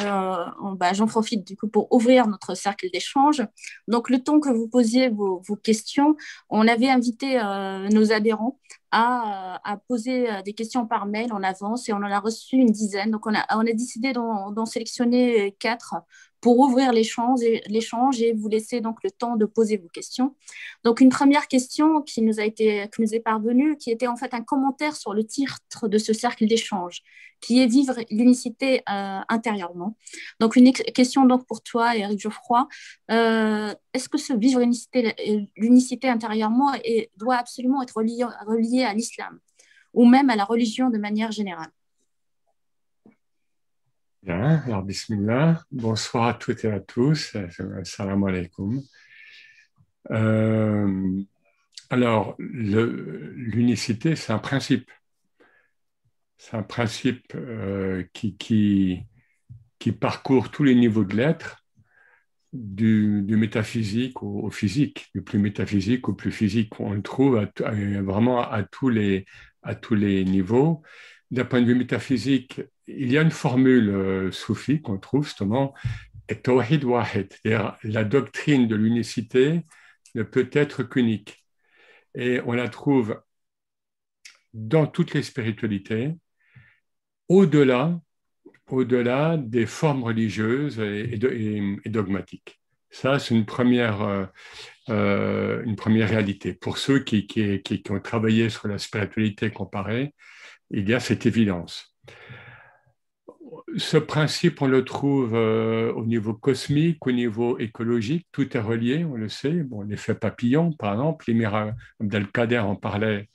euh, bah, j'en profite du coup pour ouvrir notre cercle d'échange. Donc, le temps que vous posiez vos, questions, on avait invité euh, nos adhérents à, à, poser des questions par mail en avance et on en a reçu une dizaine. Donc, on a décidé d'en sélectionner quatre pour ouvrir l'échange et, vous laisser donc le temps de poser vos questions. Donc, une première question qui nous, a été, qui nous est parvenue, qui était en fait un commentaire sur le titre de ce cercle d'échange, qui est Vivre l'unicité euh, intérieurement. Donc, une question donc pour toi, Eric Geoffroy. Euh, est-ce que ce Vivre l'unicité intérieurement et, doit absolument être relié à l'islam ou même à la religion de manière générale? Bien, alors bismillah. Bonsoir à toutes et à tous. Salam alaikum. Euh, alors, l'unicité, c'est un principe. C'est un principe euh, qui, parcourt tous les niveaux de l'être, du, métaphysique au, physique, du plus métaphysique au plus physique. On le trouve vraiment à tous les niveaux. D'un point de vue métaphysique, il y a une formule euh, soufie qu'on trouve justement, c'est-à-dire la doctrine de l'unicité ne peut être qu'unique. Et on la trouve dans toutes les spiritualités, au-delà au-delà des formes religieuses et, dogmatiques. Ça, c'est une première, euh, euh, une première réalité. Pour ceux qui, ont travaillé sur la spiritualité comparée, il y a cette évidence ce principe, on le trouve euh, au niveau cosmique, au niveau écologique, tout est relié, on le sait. Bon, l'effet papillon, par exemple, l'émir Abdelkader en parlait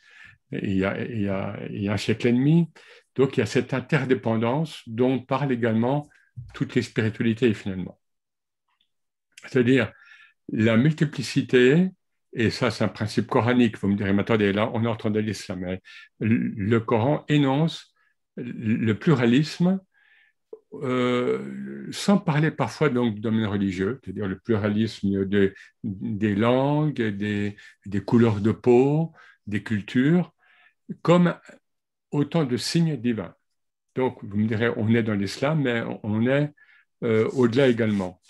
il y, a, un siècle et demi. Donc, il y a cette interdépendance dont parlent également toutes les spiritualités, finalement. C'est-à-dire la multiplicité, et ça, c'est un principe coranique. Vous me direz, mais attendez, là, on est en train de l'islam. Le Coran énonce le pluralisme euh, sans parler parfois donc du domaine religieux, c'est-à-dire le pluralisme des langues, des, couleurs de peau, des cultures, comme autant de signes divins. Donc, vous me direz, on est dans l'islam, mais on est euh, au-delà également.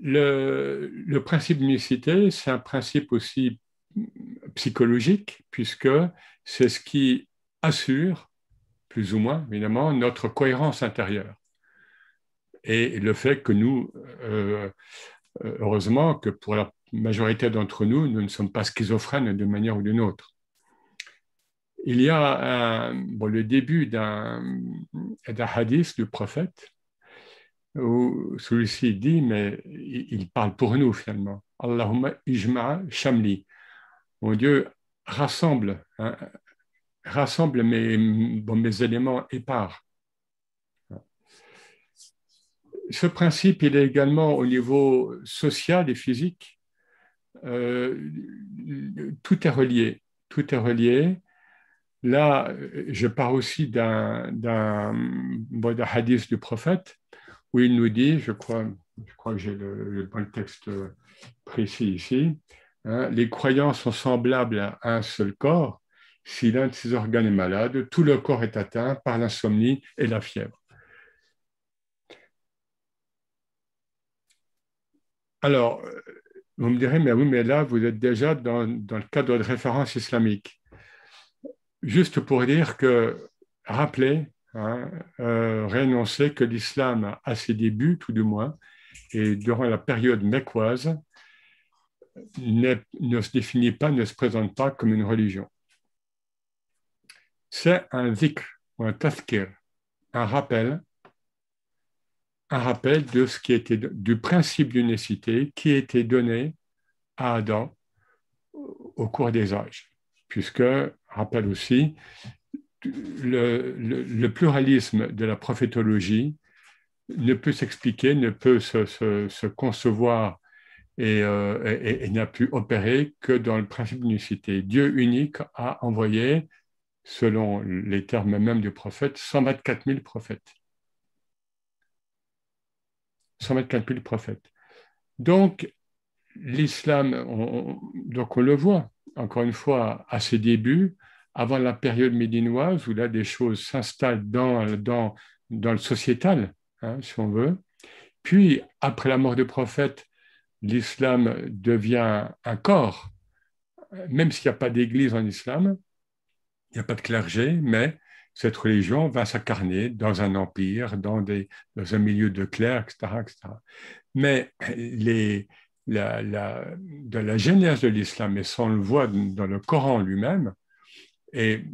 Le, le principe d'unicité, c'est un principe aussi psychologique, puisque c'est ce qui assure plus ou moins, évidemment, notre cohérence intérieure. Et le fait que nous, euh, euh, heureusement, que pour la majorité d'entre nous, nous ne sommes pas schizophrènes d'une manière ou d'une autre. Il y a le début d'un hadith du prophète où celui-ci dit, mais il parle pour nous finalement. Allahumma ijma shamli. Mon Dieu, rassemble, hein, rassemble mes, mes éléments épars. Ce principe, il est également au niveau social et physique. Euh, tout est relié. Tout est relié. Là, je pars aussi d'un bon, hadith du prophète où il nous dit, je crois, je crois que j'ai le, bon texte précis ici, hein, les croyants sont semblables à un seul corps, si l'un de ces organes est malade, tout le corps est atteint par l'insomnie et la fièvre. Alors, vous me direz, mais oui, mais là, vous êtes déjà dans, dans le cadre de référence islamique. Juste pour dire que, rappelez, hein, euh, que l'islam, à ses débuts, tout du moins, et durant la période mécoise, ne se définit pas, ne se présente pas comme une religion c'est un zikr ou un tazkir, un rappel, un rappel de ce qui était du principe d'unicité qui était donné à Adam au cours des âges, puisque, rappelle aussi, le, pluralisme de la prophétologie ne peut s'expliquer, ne peut se, concevoir euh, et, et n'a pu opérer que dans le principe d'unicité. Dieu unique a envoyé selon les termes même du prophète, 124 000 prophètes. 124 000 prophètes. Donc, l'islam, on, donc on le voit, encore une fois, à ses débuts, avant la période médinoise, où là, des choses s'installent dans, le sociétal, hein, si on veut. Puis, après la mort du prophète, l'islam devient un corps, même s'il n'y a pas d'église en islam, n'y a pas de clergé, mais cette religion va s'incarner dans un empire, dans, un milieu de clercs, etc. etc. Mais la, la, de la genèse de l'islam, et ça on le voit dans le Coran lui-même, et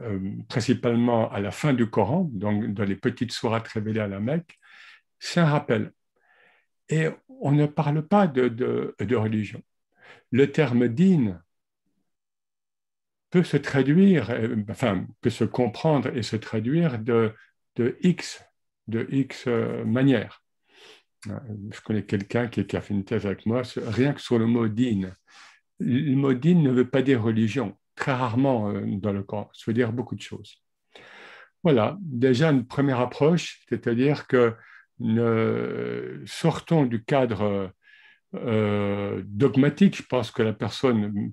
euh, principalement à la fin du Coran, donc dans les petites sourates révélées à la Mecque, c'est un rappel. Et on ne parle pas de, de, religion. Le terme din peut se traduire, euh, enfin, peut se comprendre et se traduire de, de X, de X euh, manières. Euh, je connais quelqu'un qui, a fait une thèse avec moi, rien que sur le mot din. Le mot din ne veut pas dire religion, très rarement dans le Coran, ça veut dire beaucoup de choses. Voilà, déjà une première approche, c'est-à-dire que sortons du cadre dogmatique. Je pense que la personne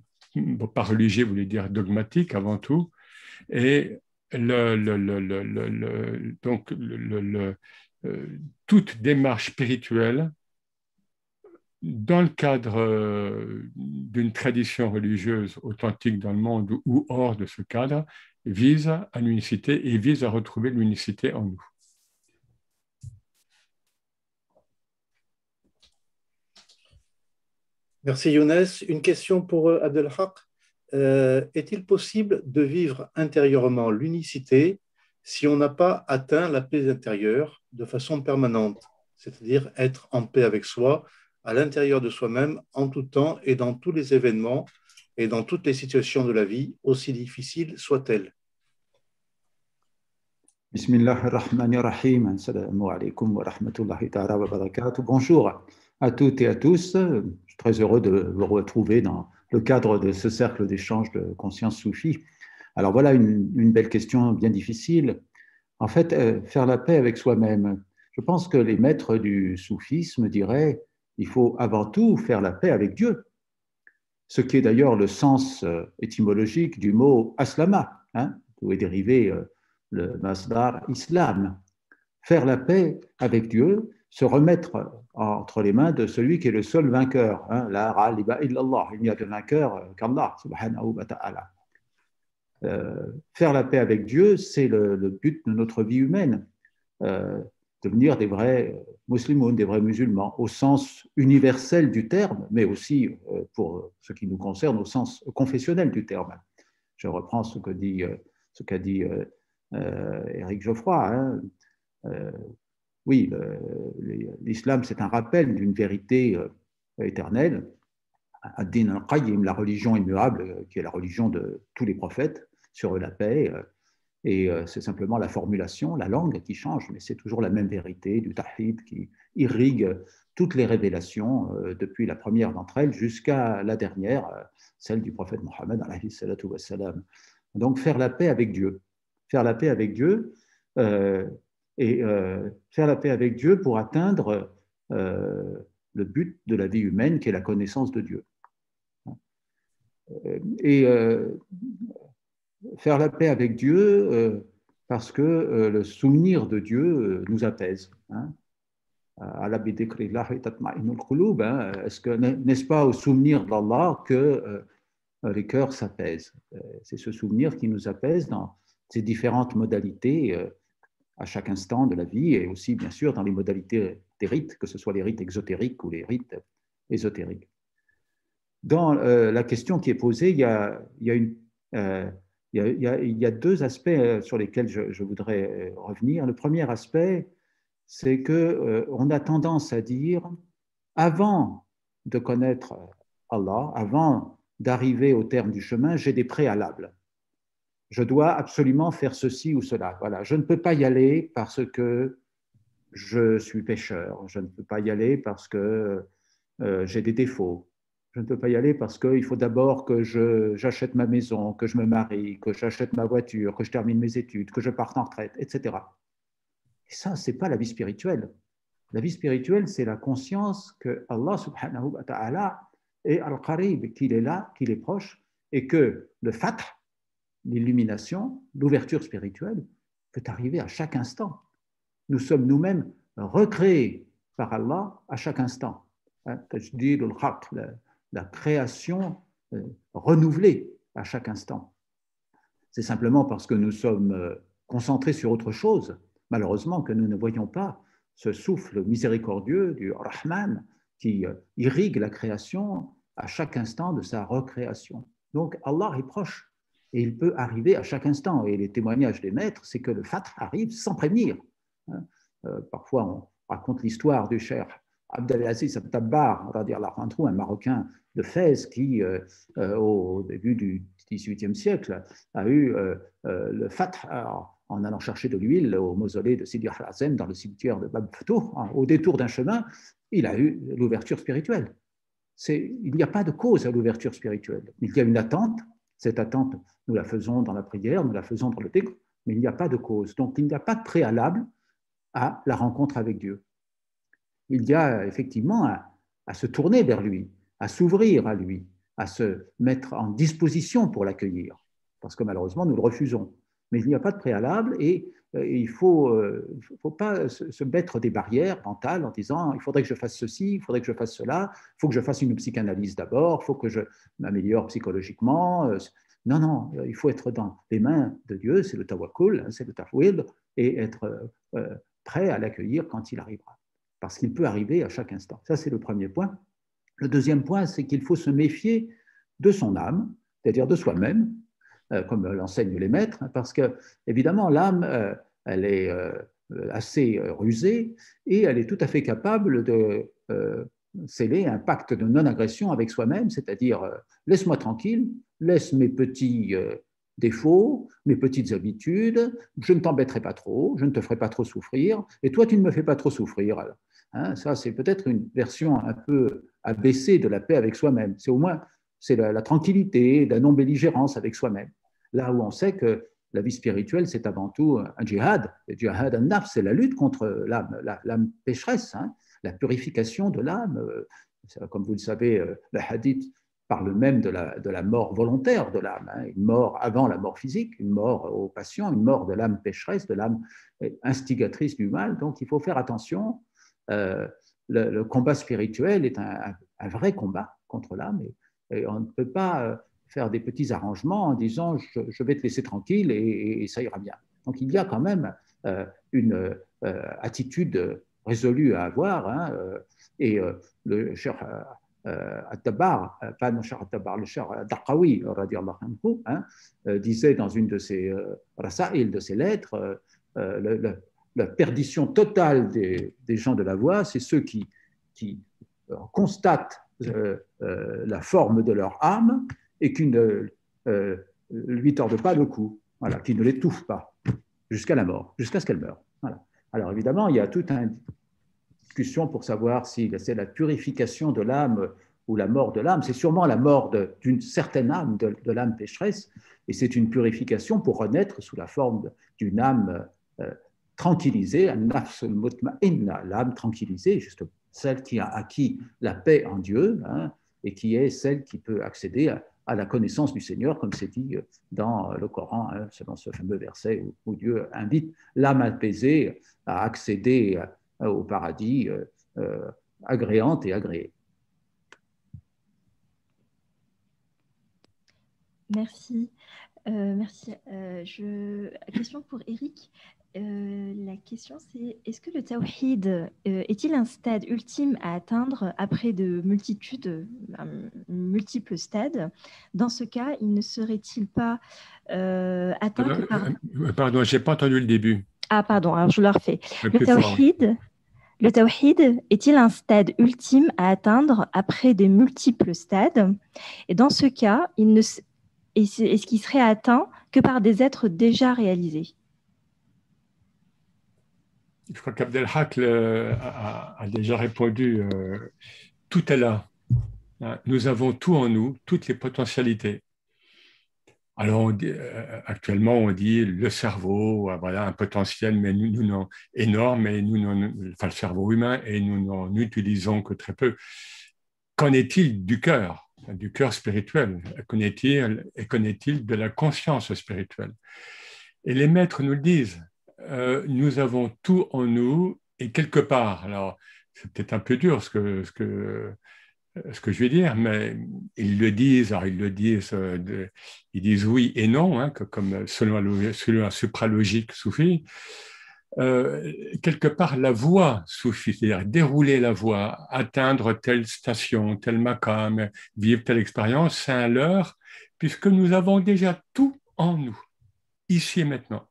pas religieux voulait dire dogmatique avant tout, et donc toute démarche spirituelle dans le cadre euh, d'une tradition religieuse authentique dans le monde ou hors de ce cadre vise à l'unicité et vise à retrouver l'unicité en nous. Merci Younes. Une question pour euh, Abdelhaq. Euh, est-il possible de vivre intérieurement l'unicité si on n'a pas atteint la paix intérieure de façon permanente, c'est-à-dire être en paix avec soi, à l'intérieur de soi-même, en tout temps et dans tous les événements et dans toutes les situations de la vie, aussi difficiles soient-elles? Bismillahirrahmanirrahim. Assalamu alaikum wa rahmatullahi wa barakatuh. Bonjour à toutes et à tous. Je suis très heureux de vous retrouver dans le cadre de ce cercle d'échange de conscience soufie. Alors voilà une, belle question bien difficile. En fait, euh, faire la paix avec soi-même. Je pense que les maîtres du soufisme diraient il faut avant tout faire la paix avec Dieu. Ce qui est d'ailleurs le sens euh, étymologique du mot aslama, hein, d'où est dérivé euh, le masdar islam. Faire la paix avec Dieu, se remettre entre les mains de celui qui est le seul vainqueur. Hein, la il n'y a de vainqueur qu'Allah, subhanahu. Euh, faire la paix avec Dieu, c'est le, but de notre vie humaine. Euh, devenir des vrais musulmans, des vrais musulmans, au sens universel du terme, mais aussi, euh, pour ce qui nous concerne, au sens confessionnel du terme. Je reprends ce qu'a dit, ce Geoffroy. Hein, oui, l'islam, c'est un rappel d'une vérité euh, éternelle. Ad-Din al-Qayyim, la religion immuable, euh, qui est la religion de tous les prophètes, sur la paix. Euh, et c'est simplement la formulation, la langue qui change, mais c'est toujours la même vérité du Tahid qui irrigue toutes les révélations, depuis la première d'entre elles jusqu'à la dernière, celle du prophète Mohammed. Donc faire la paix avec Dieu. Faire la paix avec Dieu, et euh, faire la paix avec Dieu pour atteindre euh, le but de la vie humaine qui est la connaissance de Dieu. Et euh, faire la paix avec Dieu parce que le souvenir de Dieu nous apaise. Hein. Hein, est-ce que n'est-ce pas au souvenir d'Allah que les cœurs s'apaisent? C'est ce souvenir qui nous apaise dans ces différentes modalités à chaque instant de la vie et aussi, bien sûr, dans les modalités des rites, que ce soit les rites exotériques ou les rites ésotériques. Dans euh, la question qui est posée, il y a, euh, deux aspects euh, sur lesquels je, voudrais revenir. Le premier aspect, c'est que on a tendance à dire, avant de connaître Allah, avant d'arriver au terme du chemin, j'ai des préalables je dois absolument faire ceci ou cela. Voilà, je ne peux pas y aller parce que je suis pécheur, je ne peux pas y aller parce que euh, j'ai des défauts, je ne peux pas y aller parce qu'il faut d'abord que j'achète ma maison, que je me marie, que j'achète ma voiture, que je termine mes études, que je parte en retraite, etc. Et ça, ce n'est pas la vie spirituelle. La vie spirituelle, c'est la conscience que Allah subhanahu wa ta'ala est al-qarib, qu'il est là, qu'il est proche, et que le fath, l'illumination, l'ouverture spirituelle peut arriver à chaque instant. Nous sommes nous-mêmes recréés par Allah à chaque instant. Hein, la, création euh, renouvelée à chaque instant. C'est simplement parce que nous sommes euh, concentrés sur autre chose, malheureusement, que nous ne voyons pas ce souffle miséricordieux du Rahman qui euh, irrigue la création à chaque instant de sa recréation. Donc Allah est proche et il peut arriver à chaque instant. Et les témoignages des maîtres, c'est que le Fatr arrive sans prévenir. Hein. Euh, parfois, on raconte l'histoire du cher Abdelaziz Abtabbar, un Marocain de Fès qui, euh, au début du XVIIIe siècle, a eu le Fatr en allant chercher de l'huile au mausolée de Sidi Harazem dans le cimetière de Bab hein, Au détour d'un chemin, il a eu l'ouverture spirituelle. Il n'y a pas de cause à l'ouverture spirituelle. Il y a une attente. Cette attente, nous la faisons dans la prière, nous la faisons dans le texte, mais il n'y a pas de cause. Donc, il n'y a pas de préalable à la rencontre avec Dieu. Il y a effectivement à, à se tourner vers lui, à s'ouvrir à lui, à se mettre en disposition pour l'accueillir, parce que malheureusement, nous le refusons mais il n'y a pas de préalable et il ne faut, euh, faut, pas se, mettre des barrières mentales en disant il faudrait que je fasse ceci, il faudrait que je fasse cela, il faut que je fasse une psychanalyse d'abord, il faut que je m'améliore psychologiquement. Euh, non, non, il faut être dans les mains de Dieu, c'est le tawakkul, hein, c'est le tafwid, et être prêt à l'accueillir quand il arrivera. Parce qu'il peut arriver à chaque instant. Ça, c'est le premier point. Le deuxième point, c'est qu'il faut se méfier de son âme, c'est-à-dire de soi-même, euh, comme l'enseignent les maîtres, hein, parce que, évidemment, l'âme, euh, elle est euh, assez rusée et elle est tout à fait capable de sceller un pacte de non-agression avec soi-même, c'est-à-dire laisse-moi tranquille, laisse mes petits défauts, mes petites habitudes, je ne t'embêterai pas trop, je ne te ferai pas trop souffrir, et toi, tu ne me fais pas trop souffrir. Hein, ça, c'est peut-être une version un peu abaissée de la paix avec soi-même. C'est au moins c'est la, tranquillité, la non-belligérance avec soi-même. Là où on sait que la vie spirituelle, c'est avant tout un djihad. Le djihad an-nafs, c'est la lutte contre l'âme, l'âme pécheresse, hein, la purification de l'âme. Comme vous le savez, euh, le hadith parle même de la, mort volontaire de l'âme, hein, une mort avant la mort physique, une mort aux passions, une mort de l'âme pécheresse, de l'âme instigatrice du mal. Donc il faut faire attention. Euh, le, combat spirituel est un, vrai combat contre l'âme. Et, on ne peut pas euh, faire des petits arrangements en disant je, vais te laisser tranquille et, ça ira bien. Donc il y a quand même euh, une euh, attitude résolue à avoir. Hein, et le cher At-Tabar, pas le cher At-Tabar, le cher Daqawi, hein, disait dans une de ses de ses lettres, la perdition totale des, des, gens de la voix, c'est ceux qui, qui constatent euh, euh, la forme de leur âme et qui ne euh, lui tordent pas le cou, voilà, qui ne l'étouffent pas jusqu'à la mort, jusqu'à ce qu'elle meure. Voilà. Alors évidemment, il y a toute une discussion pour savoir si c'est la purification de l'âme ou la mort de l'âme. C'est sûrement la mort d'une certaine âme, de, l'âme pécheresse, et c'est une purification pour renaître sous la forme d'une âme tranquillisée, l'âme tranquillisée, justement celle qui a acquis la paix en Dieu, hein, et qui est celle qui peut accéder à, la connaissance du Seigneur, comme c'est dit dans le Coran, hein, selon ce fameux verset où, Dieu invite l'âme apaisée à accéder euh, au paradis euh, euh, agréante et agréée. Merci. merci. Question pour Eric. Euh, la question, c'est est-ce que le tawhid euh, est-il un stade ultime à atteindre après de multitudes, euh, multiples stades? Dans ce cas, il ne serait-il pas atteint par... Pardon, je n'ai pas entendu le début. Ah, pardon, alors je le refais. Le tawhid, le tawhid est-il un stade ultime à atteindre après de multiples stades? Et dans ce cas, il ne... est-ce qu'il serait atteint que par des êtres déjà réalisés? Je crois qu'Abdelhak a, déjà répondu, euh, tout est là. Hein, nous avons tout en nous, toutes les potentialités. Alors, euh, actuellement, on dit le cerveau, euh, voilà, un potentiel mais nous, nous énorme, mais nous, enfin, le cerveau humain, et nous n'en utilisons que très peu. Qu'en est-il du cœur, du cœur spirituel? Qu'en est-il, et qu'en est-il de la conscience spirituelle? Et les maîtres nous le disent, euh, nous avons tout en nous et quelque part, alors c'est peut-être un peu dur ce que, que, que je vais dire, mais ils le disent, alors ils le disent, euh, ils disent oui et non, hein, comme selon, selon un supralogique soufi. Euh, quelque part la voie soufie, c'est-à-dire dérouler la voie, atteindre telle station, tel maqam, vivre telle expérience, c'est un leurre, puisque nous avons déjà tout en nous, ici et maintenant.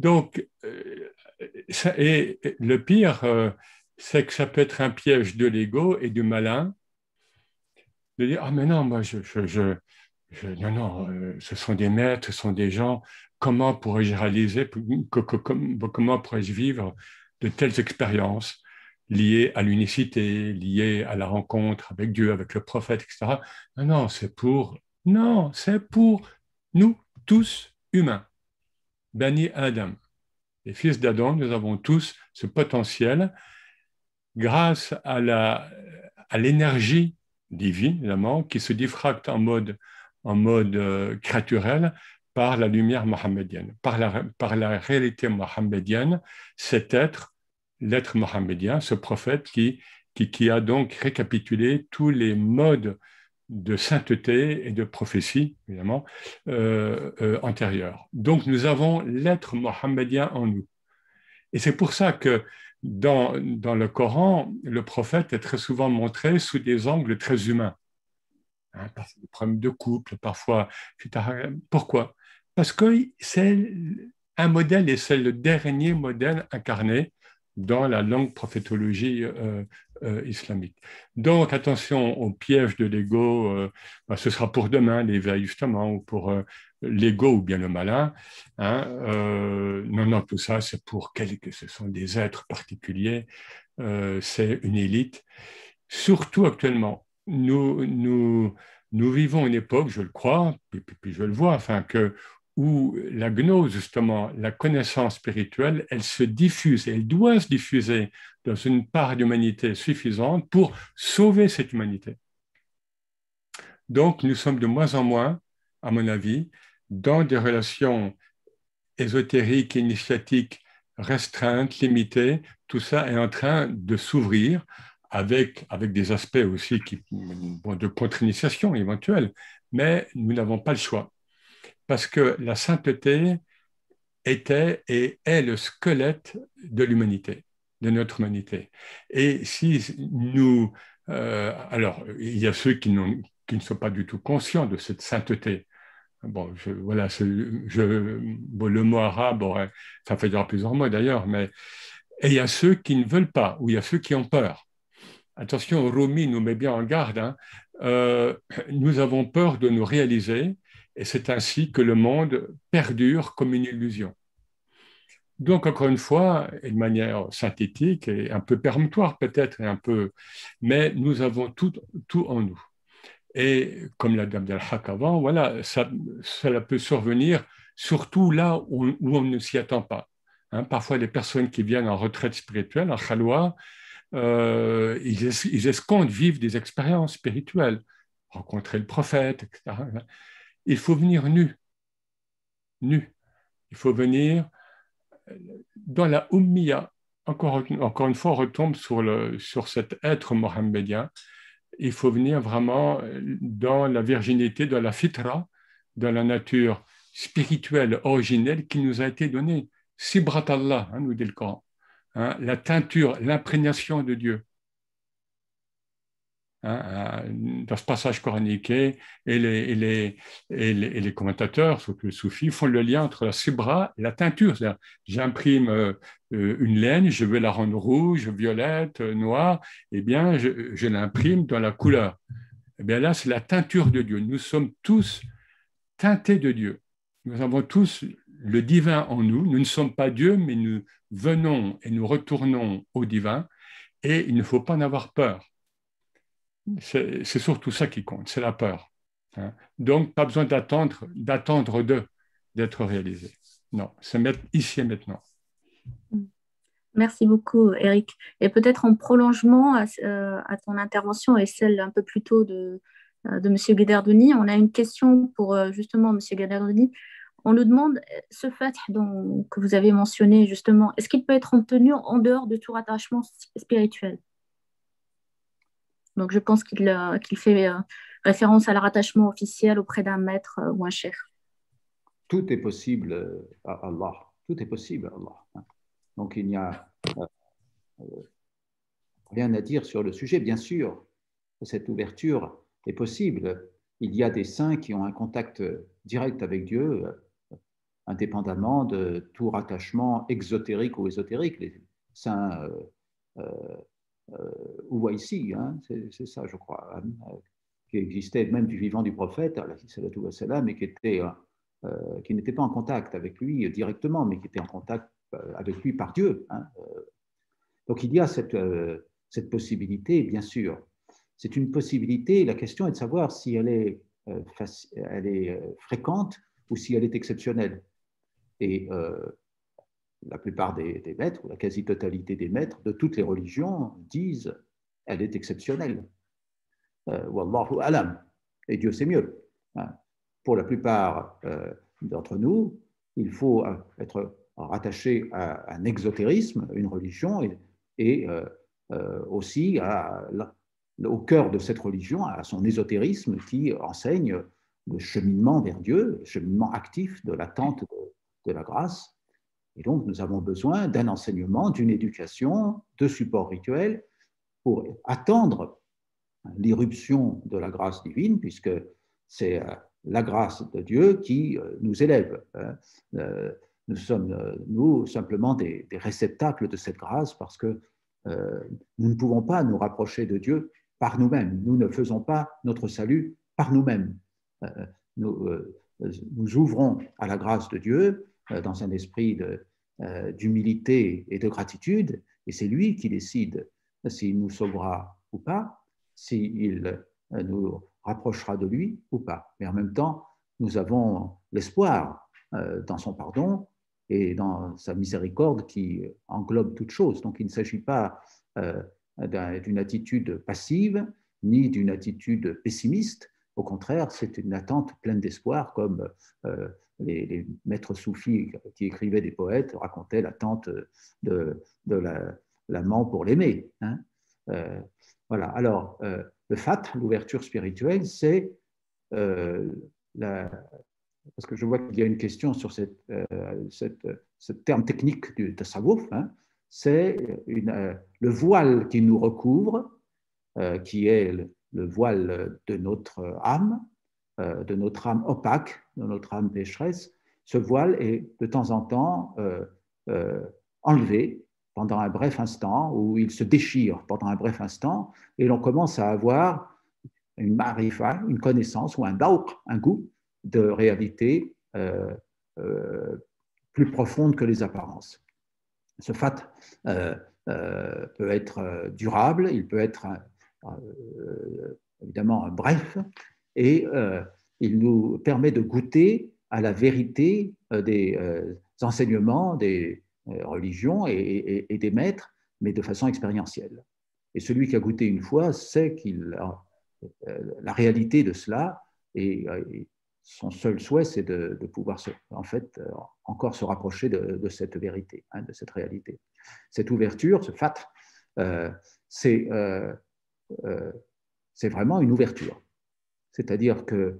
Donc, euh, le pire, euh, c'est que ça peut être un piège de l'ego et du malin de dire Ah, mais non, moi, je, je, non, non, ce sont des maîtres, ce sont des gens comment pourrais-je réaliser, comment pourrais-je vivre de telles expériences liées à l'unicité, liées à la rencontre avec Dieu, avec le prophète, etc. Non, non, non, c'est pour nous tous humains. Bani Adam, les fils d'Adam, nous avons tous ce potentiel grâce à à l'énergie divine, évidemment, qui se diffracte en mode, en mode euh, créaturel par la lumière mohammedienne, par la, par la réalité mohammedienne, cet être, l'être mohammedien, ce prophète qui, qui, qui, a donc récapitulé tous les modes de sainteté et de prophétie, évidemment, euh, euh, antérieurs. Donc nous avons l'être mohammedien en nous. Et c'est pour ça que dans, dans le Coran, le prophète est très souvent montré sous des angles très humains. Hein, problèmes de couple, parfois. Pourquoi? Parce que c'est un modèle et c'est le dernier modèle incarné dans la longue prophétologie euh, euh, islamique. Donc attention au piège de l'ego, euh, bah, ce sera pour demain l'éveil justement, ou pour l'ego ou bien le malin. Hein, non, non, tout ça c'est pour quelques, ce sont des êtres particuliers, c'est une élite. Surtout actuellement, nous, nous, nous vivons une époque, je le crois, puis, puis je le vois, enfin que où la gnose, justement, la connaissance spirituelle, elle se diffuse, elle doit se diffuser dans une part d'humanité suffisante pour sauver cette humanité. Donc, nous sommes de moins en moins, à mon avis, dans des relations ésotériques, initiatiques, restreintes, limitées. Tout ça est en train de s'ouvrir avec, avec des aspects aussi qui, de contre-initiation éventuelle, mais nous n'avons pas le choix parce que la sainteté était et est le squelette de l'humanité, de notre humanité. Et si nous... Euh, alors, il y a ceux qui, ne sont pas du tout conscients de cette sainteté. Bon, voilà, le mot arabe, ça fait dire plusieurs mots d'ailleurs, mais et il y a ceux qui ne veulent pas, ou il y a ceux qui ont peur. Attention, Rumi nous met bien en garde. Hein. Euh, nous avons peur de nous réaliser et c'est ainsi que le monde perdure comme une illusion. Donc, encore une fois, et de manière synthétique et un peu permutoire peut-être, un peu, mais nous avons tout, en nous. Et comme l'a dit Abdelhak avant, voilà, ça, cela peut survenir surtout là où, on ne s'y attend pas. Hein, parfois, les personnes qui viennent en retraite spirituelle, en khalwa, euh, ils, ils escomptent vivre des expériences spirituelles, rencontrer le prophète, etc il faut venir nu. Nu. Il faut venir dans la Ummiya. Encore, encore une fois, on retombe sur, le, sur cet être mohammedien. Il faut venir vraiment dans la virginité, dans la fitra, dans la nature spirituelle originelle qui nous a été donnée. Sibrat Allah, hein, nous dit le Coran. Hein, la teinture, l'imprégnation de Dieu. Hein, dans ce passage coranique, et les, les, et les, commentateurs, surtout les soufis, font le lien entre la subra et la teinture. J'imprime euh, euh, une laine, je veux la rendre rouge, violette, noire, et eh bien, je, l'imprime dans la couleur. Et eh bien là, c'est la teinture de Dieu. Nous sommes tous teintés de Dieu. Nous avons tous le divin en nous. Nous ne sommes pas Dieu, mais nous venons et nous retournons au divin, et il ne faut pas en avoir peur c'est surtout ça qui compte, c'est la peur. Hein. Donc, pas besoin d'attendre, d'attendre d'être réalisés. Non, c'est ici et maintenant. Merci beaucoup, Eric. Et peut-être en prolongement à, euh, ton intervention et celle un peu plus tôt de, euh, de M. Guedardoni, on a une question pour euh, justement M. Guedardoni. on nous demande ce fait que vous avez mentionné justement, est-ce qu'il peut être obtenu en dehors de tout rattachement spirituel? Donc je pense qu'il fait référence à la rattachement officiel auprès d'un maître ou un chef. Tout est possible à Allah. Tout est possible à Allah. Donc il n'y a rien à dire sur le sujet. Bien sûr, cette ouverture est possible. Il y a des saints qui ont un contact direct avec Dieu, indépendamment de tout rattachement exotérique ou ésotérique. Les saints euh, euh, euh ici, hein, c'est ça, je crois, hein, qui existait même du vivant du prophète, mais qui était euh, qui n'était pas en contact avec lui directement, mais qui était en contact avec lui par Dieu. Hein, donc il y a cette, possibilité, bien sûr. C'est une possibilité, la question est de savoir si elle est, euh, elle est euh, fréquente ou si elle est exceptionnelle. Et euh, la plupart des, maîtres, ou la quasi-totalité des maîtres de toutes les religions disent elle est exceptionnelle. Wallahu alam. Et Dieu sait mieux. Hein. Pour la plupart d'entre nous, il faut être rattaché à un exotérisme, une religion, et, et euh, aussi au cœur de cette religion, à son ésotérisme qui enseigne le cheminement vers Dieu, le cheminement actif de l'attente de, la grâce. Et donc, nous avons besoin d'un enseignement, d'une éducation, de support rituel pour attendre l'irruption de la grâce divine, puisque c'est euh, la grâce de Dieu qui euh, nous élève. Hein. Nous sommes, nous, simplement des, réceptacles de cette grâce parce que euh, nous ne pouvons pas nous rapprocher de Dieu par nous-mêmes. Nous ne faisons pas notre salut par nous-mêmes. Euh, euh, nous, ouvrons à la grâce de Dieu dans un esprit d'humilité et de gratitude, et c'est lui qui décide s'il nous sauvera ou pas, s'il nous rapprochera de lui ou pas. Mais en même temps, nous avons l'espoir dans son pardon et dans sa miséricorde qui englobe toute chose. Donc il ne s'agit pas euh, d'une attitude passive ni d'une attitude pessimiste. Au contraire, c'est une attente pleine d'espoir, comme euh, les, maîtres soufis qui écrivaient des poètes racontaient l'attente de, l'amant pour l'aimer. Hein. Euh, voilà. Alors, le fat, l'ouverture spirituelle, c'est la, parce que je vois qu'il y a une question sur euh, ce terme technique du tasawwuf, hein, c'est euh, le voile qui nous recouvre, euh, qui est le, voile de notre âme, de notre âme opaque, de notre âme pécheresse. Ce voile est de temps en temps enlevé pendant un bref instant, ou il se déchire pendant un bref instant, et l'on commence à avoir une marifa, une connaissance ou un dauk, un goût de réalité euh, euh, plus profonde que les apparences. Ce fat euh, peut être durable, il peut être évidemment bref, et il nous permet de goûter à la vérité des enseignements des religions et, des maîtres, mais de façon expérientielle. Et celui qui a goûté une fois sait qu'il la réalité de cela et, son seul souhait, c'est de, pouvoir en fait, euh, encore se rapprocher de, cette vérité, hein, de cette réalité. Cette ouverture, ce fat, euh, euh, c'est vraiment une ouverture. C'est-à-dire que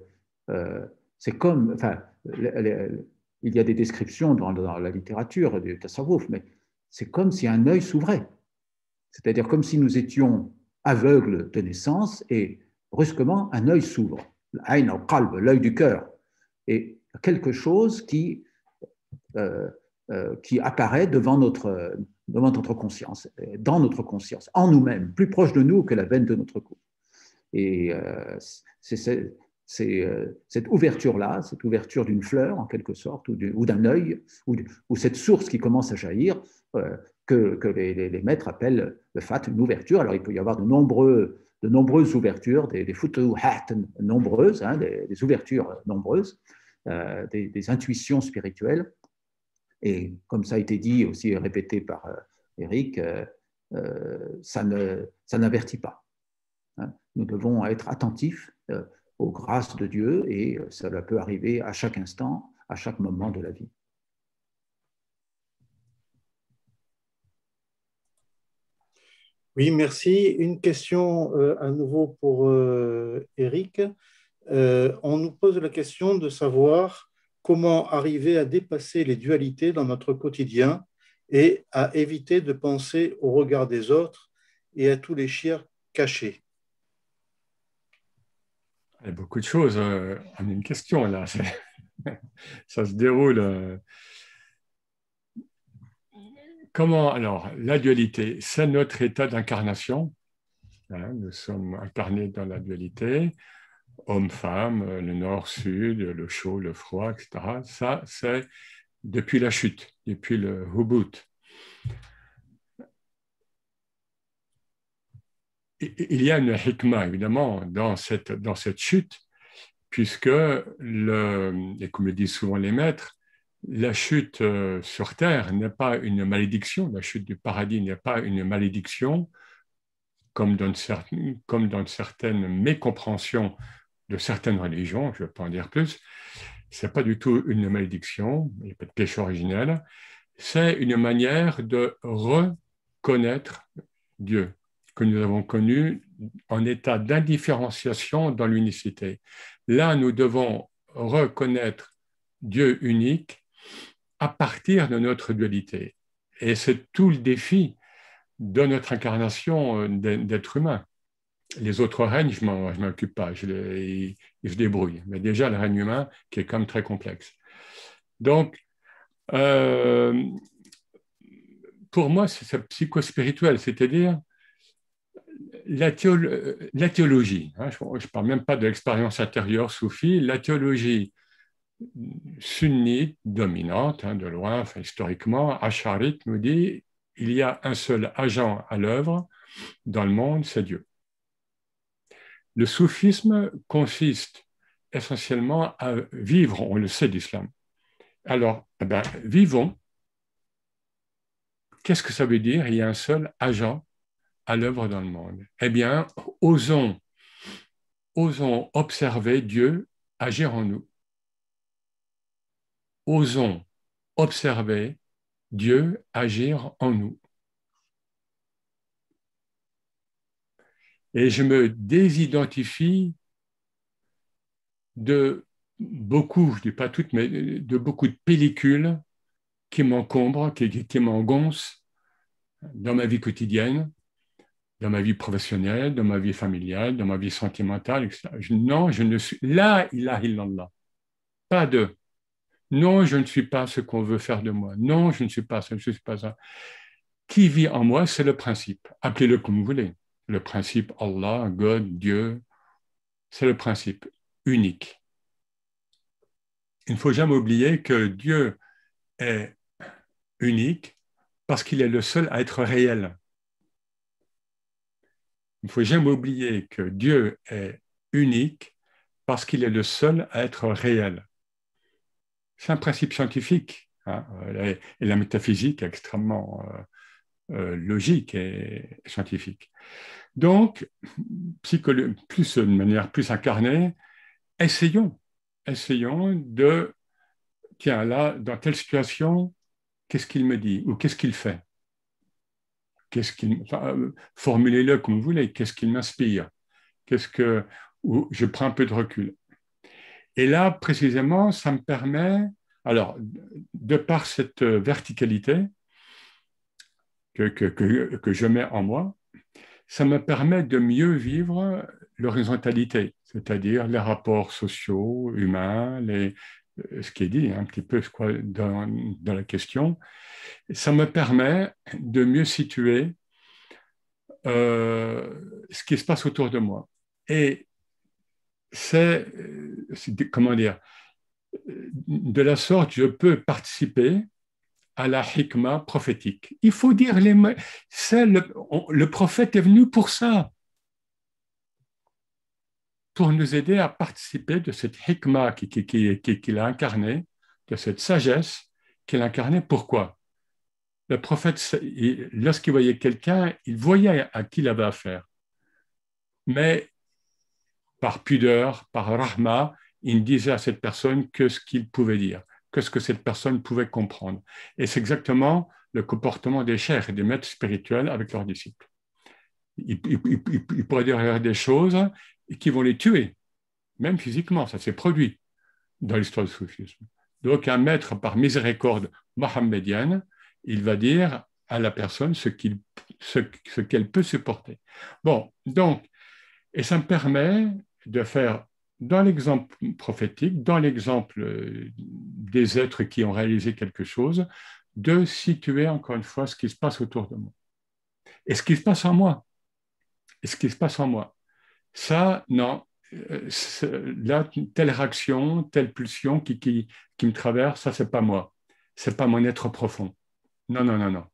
c'est comme, enfin, il y a des descriptions dans, la littérature du tasawwuf, mais c'est comme si un œil s'ouvrait. C'est-à-dire comme si nous étions aveugles de naissance et brusquement un œil s'ouvre l'œil du cœur, et quelque chose qui, euh, euh, qui apparaît devant notre, devant notre conscience, dans notre conscience, en nous-mêmes, plus proche de nous que la veine de notre cou. Et euh, c'est cette ouverture-là, cette ouverture d'une fleur en quelque sorte, ou d'un œil, ou, cette source qui commence à jaillir, que, que les, maîtres appellent le fat, une ouverture. Alors il peut y avoir de nombreuses ouvertures, des, des nombreuses, hein, des, ouvertures nombreuses, euh, des, intuitions spirituelles. Et comme ça a été dit aussi répété par euh, Eric, euh, ça n'avertit pas. Nous devons être attentifs aux grâces de Dieu et cela peut arriver à chaque instant, à chaque moment de la vie. Oui, merci. Une question euh, à nouveau pour euh, Eric. Euh, on nous pose la question de savoir comment arriver à dépasser les dualités dans notre quotidien et à éviter de penser au regard des autres et à tous les chiens cachés. Beaucoup de choses en une question là. Ça se déroule comment, alors, la dualité, c'est notre état d'incarnation. Hein, nous sommes incarnés dans la dualité, homme-femme, le nord-sud, le chaud, le froid, etc. Ça, c'est depuis la chute, depuis le hubut. Il y a une hikmah, évidemment, dans cette, dans cette chute, puisque, le, et comme le disent souvent les maîtres, la chute euh, sur Terre n'est pas une malédiction, la chute du paradis n'est pas une malédiction, comme dans, certaines, comme dans certaines mécompréhensions de certaines religions, je ne vais pas en dire plus, ce n'est pas du tout une malédiction, il n'y a pas de péché originel, c'est une manière de reconnaître Dieu, que nous avons connu en état d'indifférenciation dans l'unicité. Là, nous devons reconnaître Dieu unique à partir de notre dualité. Et c'est tout le défi de notre incarnation euh, d'être humain. Les autres règnes, je ne m'en occupe pas, je les, je débrouille. Mais déjà, le règne humain, qui est quand même très complexe. Donc, euh, pour moi, c'est psychospirituel, c'est-à-dire la, théologie. Hein, je ne parle même pas de l'expérience intérieure soufie, la théologie sunnite dominante, hein, de loin, historiquement, Asharit nous dit il y a un seul agent à l'œuvre dans le monde, c'est Dieu. Le soufisme consiste essentiellement à vivre, on le sait d'islam. Alors, eh ben, vivons. Qu'est-ce que ça veut dire? Il y a un seul agent à l'œuvre dans le monde. Eh bien, osons, osons observer Dieu agir en nous osons observer Dieu agir en nous. Et je me désidentifie de beaucoup, je ne dis pas toutes, mais de beaucoup de pellicules qui m'encombrent, qui, qui m'engoncent dans ma vie quotidienne, dans ma vie professionnelle, dans ma vie familiale, dans ma vie sentimentale, etc. Non, je ne suis là, il a illallah. Pas de non, je ne suis pas ce qu'on veut faire de moi. Non, je ne suis pas ça, je ne suis pas ça. Qui vit en moi, c'est le principe. Appelez-le comme vous voulez. Le principe Allah, God, Dieu, c'est le principe unique. Il ne faut jamais oublier que Dieu est unique parce qu'il est le seul à être réel. Il ne faut jamais oublier que Dieu est unique parce qu'il est le seul à être réel. C'est un principe scientifique. Hein, et la métaphysique est extrêmement euh, euh, logique et scientifique. Donc, plus de manière plus incarnée, essayons, essayons de, tiens, là, dans telle situation, qu'est-ce qu'il me dit ou qu'est-ce qu'il fait? Qu'est-ce qu'il, formulez-le comme vous voulez. Qu'est-ce qu'il m'inspire? Qu'est-ce que, ou je prends un peu de recul. Et là, précisément, ça me permet, alors, de par cette verticalité que, que, je mets en moi, ça me permet de mieux vivre l'horizontalité, c'est-à-dire les rapports sociaux, humains, les, ce qui est dit un petit peu dans, la question. Ça me permet de mieux situer euh, ce qui se passe autour de moi. Et c'est, comment dire, de la sorte, je peux participer à la hikmah prophétique. Il faut dire les le, le prophète est venu pour ça, pour nous aider à participer de cette hikmah qu'il qui, qui, qui, a incarnée, de cette sagesse qu'il a incarnée. Pourquoi? Le prophète, lorsqu'il voyait quelqu'un, il voyait à qui il avait affaire. Mais par pudeur, par rahma, il disait à cette personne que ce qu'il pouvait dire. que ce que cette personne pouvait comprendre. Et c'est exactement le comportement des chers et des maîtres spirituels avec leurs disciples. Ils, pourraient dire des choses qui vont les tuer, même physiquement, ça s'est produit dans l'histoire du soufisme. Donc un maître par miséricorde mohammedienne, il va dire à la personne ce qu'elle peut supporter. Bon, donc, et ça me permet de faire dans l'exemple prophétique, dans l'exemple euh, des êtres qui ont réalisé quelque chose, de situer encore une fois ce qui se passe autour de moi. Et ce qui se passe en moi. Et ce qui se passe en moi. Ça, non, euh, là, telle réaction, telle pulsion qui, qui, qui me traverse, ça, c'est pas moi. C'est pas mon être profond. Non, non, non, non.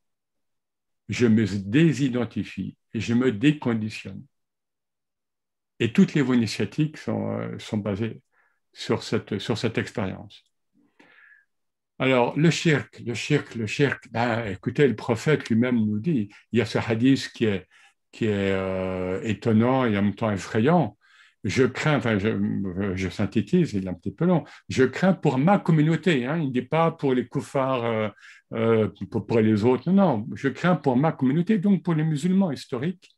Je me désidentifie et je me déconditionne. Et toutes les voies initiatiques sont, euh, sont basées sur cette, sur cette expérience. Alors, le shirk, le shirk, le shirk, ben, écoutez, le prophète lui-même nous dit, il y a ce hadith qui est, qui est euh, étonnant et en même temps effrayant. Je crains, je, synthétise, il est un petit peu long, je crains pour ma communauté, hein, il ne dit pas pour les koufars, euh, pour, pour, les autres, non, non, je crains pour ma communauté, donc pour les musulmans historiques,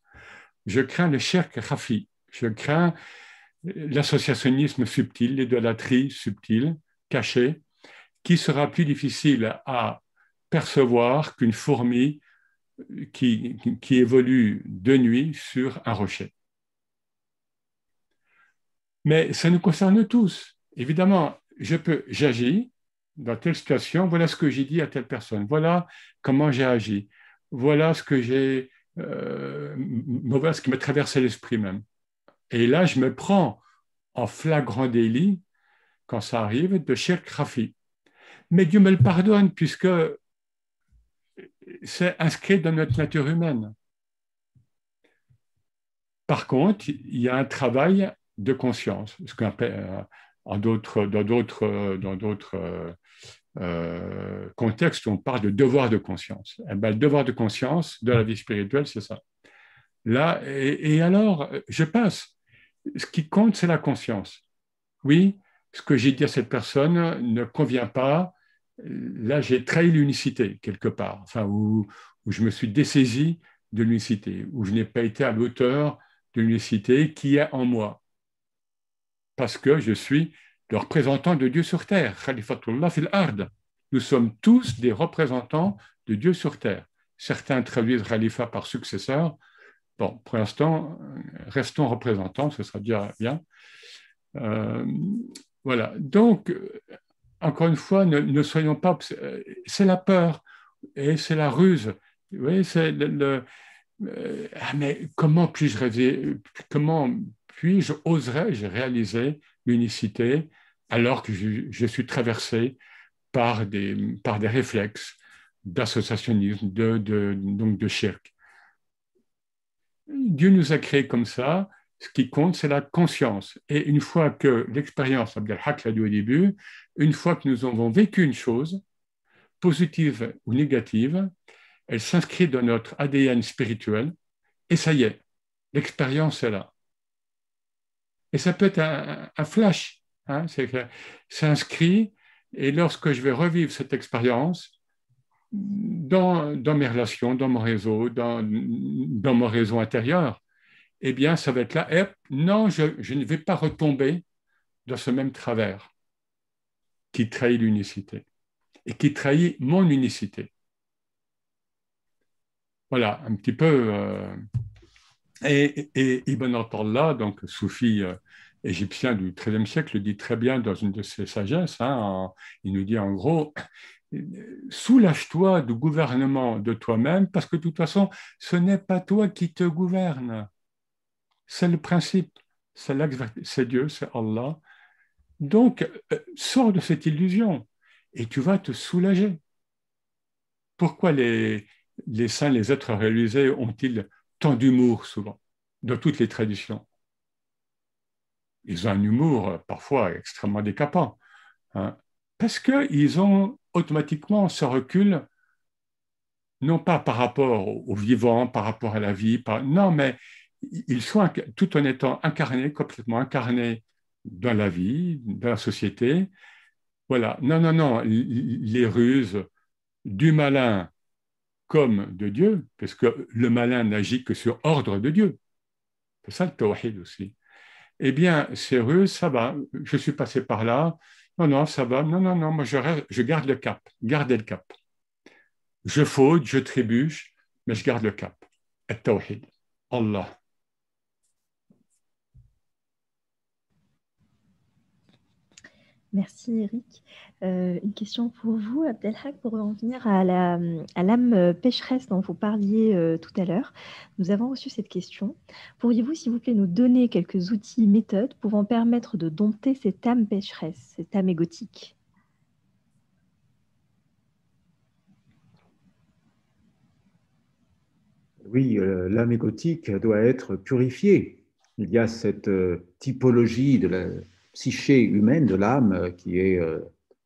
je crains le shirk rafi, je crains l'associationnisme subtil, l'idolâtrie subtile, cachée, qui sera plus difficile à percevoir qu'une fourmi qui, évolue de nuit sur un rocher. Mais ça nous concerne tous. Évidemment, je peux, j'agis dans telle situation, voilà ce que j'ai dit à telle personne, voilà comment j'ai agi, voilà ce que j'ai, euh, ce qui m'a traversé l'esprit même. Et là, je me prends en flagrant délit, quand ça arrive, de shirk rafi. Mais Dieu me le pardonne puisque c'est inscrit dans notre nature humaine. Par contre, il y a un travail de conscience, ce qu'on appelle euh, dans d'autres, dans d'autres, dans d'autres euh, contextes, on parle de devoir de conscience. Eh ben, le devoir de conscience de la vie spirituelle, c'est ça. Là, et alors, je passe ce qui compte, c'est la conscience. Oui, ce que j'ai dit à cette personne ne convient pas. Là, j'ai trahi l'unicité quelque part, enfin, où, je me suis dessaisi de l'unicité, où je n'ai pas été à l'auteur de l'unicité qui est en moi. Parce que je suis le représentant de Dieu sur terre. Khalifatullah fil ard. Nous sommes tous des représentants de Dieu sur terre. Certains traduisent Khalifa par successeur, Bon, pour l'instant, restons représentants, ce sera déjà bien. Euh, voilà. Donc, encore une fois, ne, soyons pas. C'est la peur et c'est la ruse. C'est le. Euh, ah, mais comment puis-je rêver Comment puis-je, oserais-je réaliser l'unicité alors que je, suis traversé par des, par des réflexes d'associationnisme, de, de, donc de shirk? Dieu nous a créés comme ça. Ce qui compte, c'est la conscience. Et une fois que l'expérience, Abdelhak l'a dit au début, une fois que nous avons vécu une chose, positive ou négative, elle s'inscrit dans notre ADN spirituel, et ça y est, l'expérience est là. Et ça peut être un, flash, hein, c'est inscrit, et lorsque je vais revivre cette expérience, dans, mes relations, dans mon réseau, dans, mon réseau intérieur, eh bien, ça va être là. Et non, je, ne vais pas retomber dans ce même travers qui trahit l'unicité et qui trahit mon unicité. Voilà, un petit peu. Euh, et, et, Ibn Atallah, donc soufi euh, égyptien du XIIIe siècle, le dit très bien dans une de ses sagesses. Hein, il nous dit en gros soulage-toi du gouvernement de toi-même parce que de toute façon, ce n'est pas toi qui te gouverne. C'est le principe, c'est Dieu, c'est Allah. Donc, euh, sors de cette illusion et tu vas te soulager. Pourquoi les, saints, les êtres réalisés ont-ils tant d'humour souvent dans toutes les traditions? Ils ont un humour euh, parfois extrêmement décapant. Hein, parce qu'ils ont automatiquement ce recul, non pas par rapport au vivant, par rapport à la vie, non, mais ils sont tout en étant incarnés, complètement incarnés dans la vie, dans la société, Voilà. Non, non, non. Les ruses du malin comme de Dieu, parce que le malin n'agit que sur ordre de Dieu. C'est ça le tawhid aussi. Eh bien, ces ruses, ça va. Je suis passé par là. Non, non, ça va. Non, non, non, moi je, garde le cap. Gardez le cap. Je faute, je trébuche, mais je garde le cap. Et tawhid. Allah. Merci Eric. Euh, une question pour vous, Abdelhak, pour revenir à l'âme pécheresse dont vous parliez euh, tout à l'heure. Nous avons reçu cette question. Pourriez-vous, s'il vous plaît, nous donner quelques outils, méthodes pouvant permettre de dompter cette âme pécheresse, cette âme égotique? Oui, euh, l'âme égotique doit être purifiée. Il y a cette typologie de la psyché humaine de l'âme euh, qui est euh,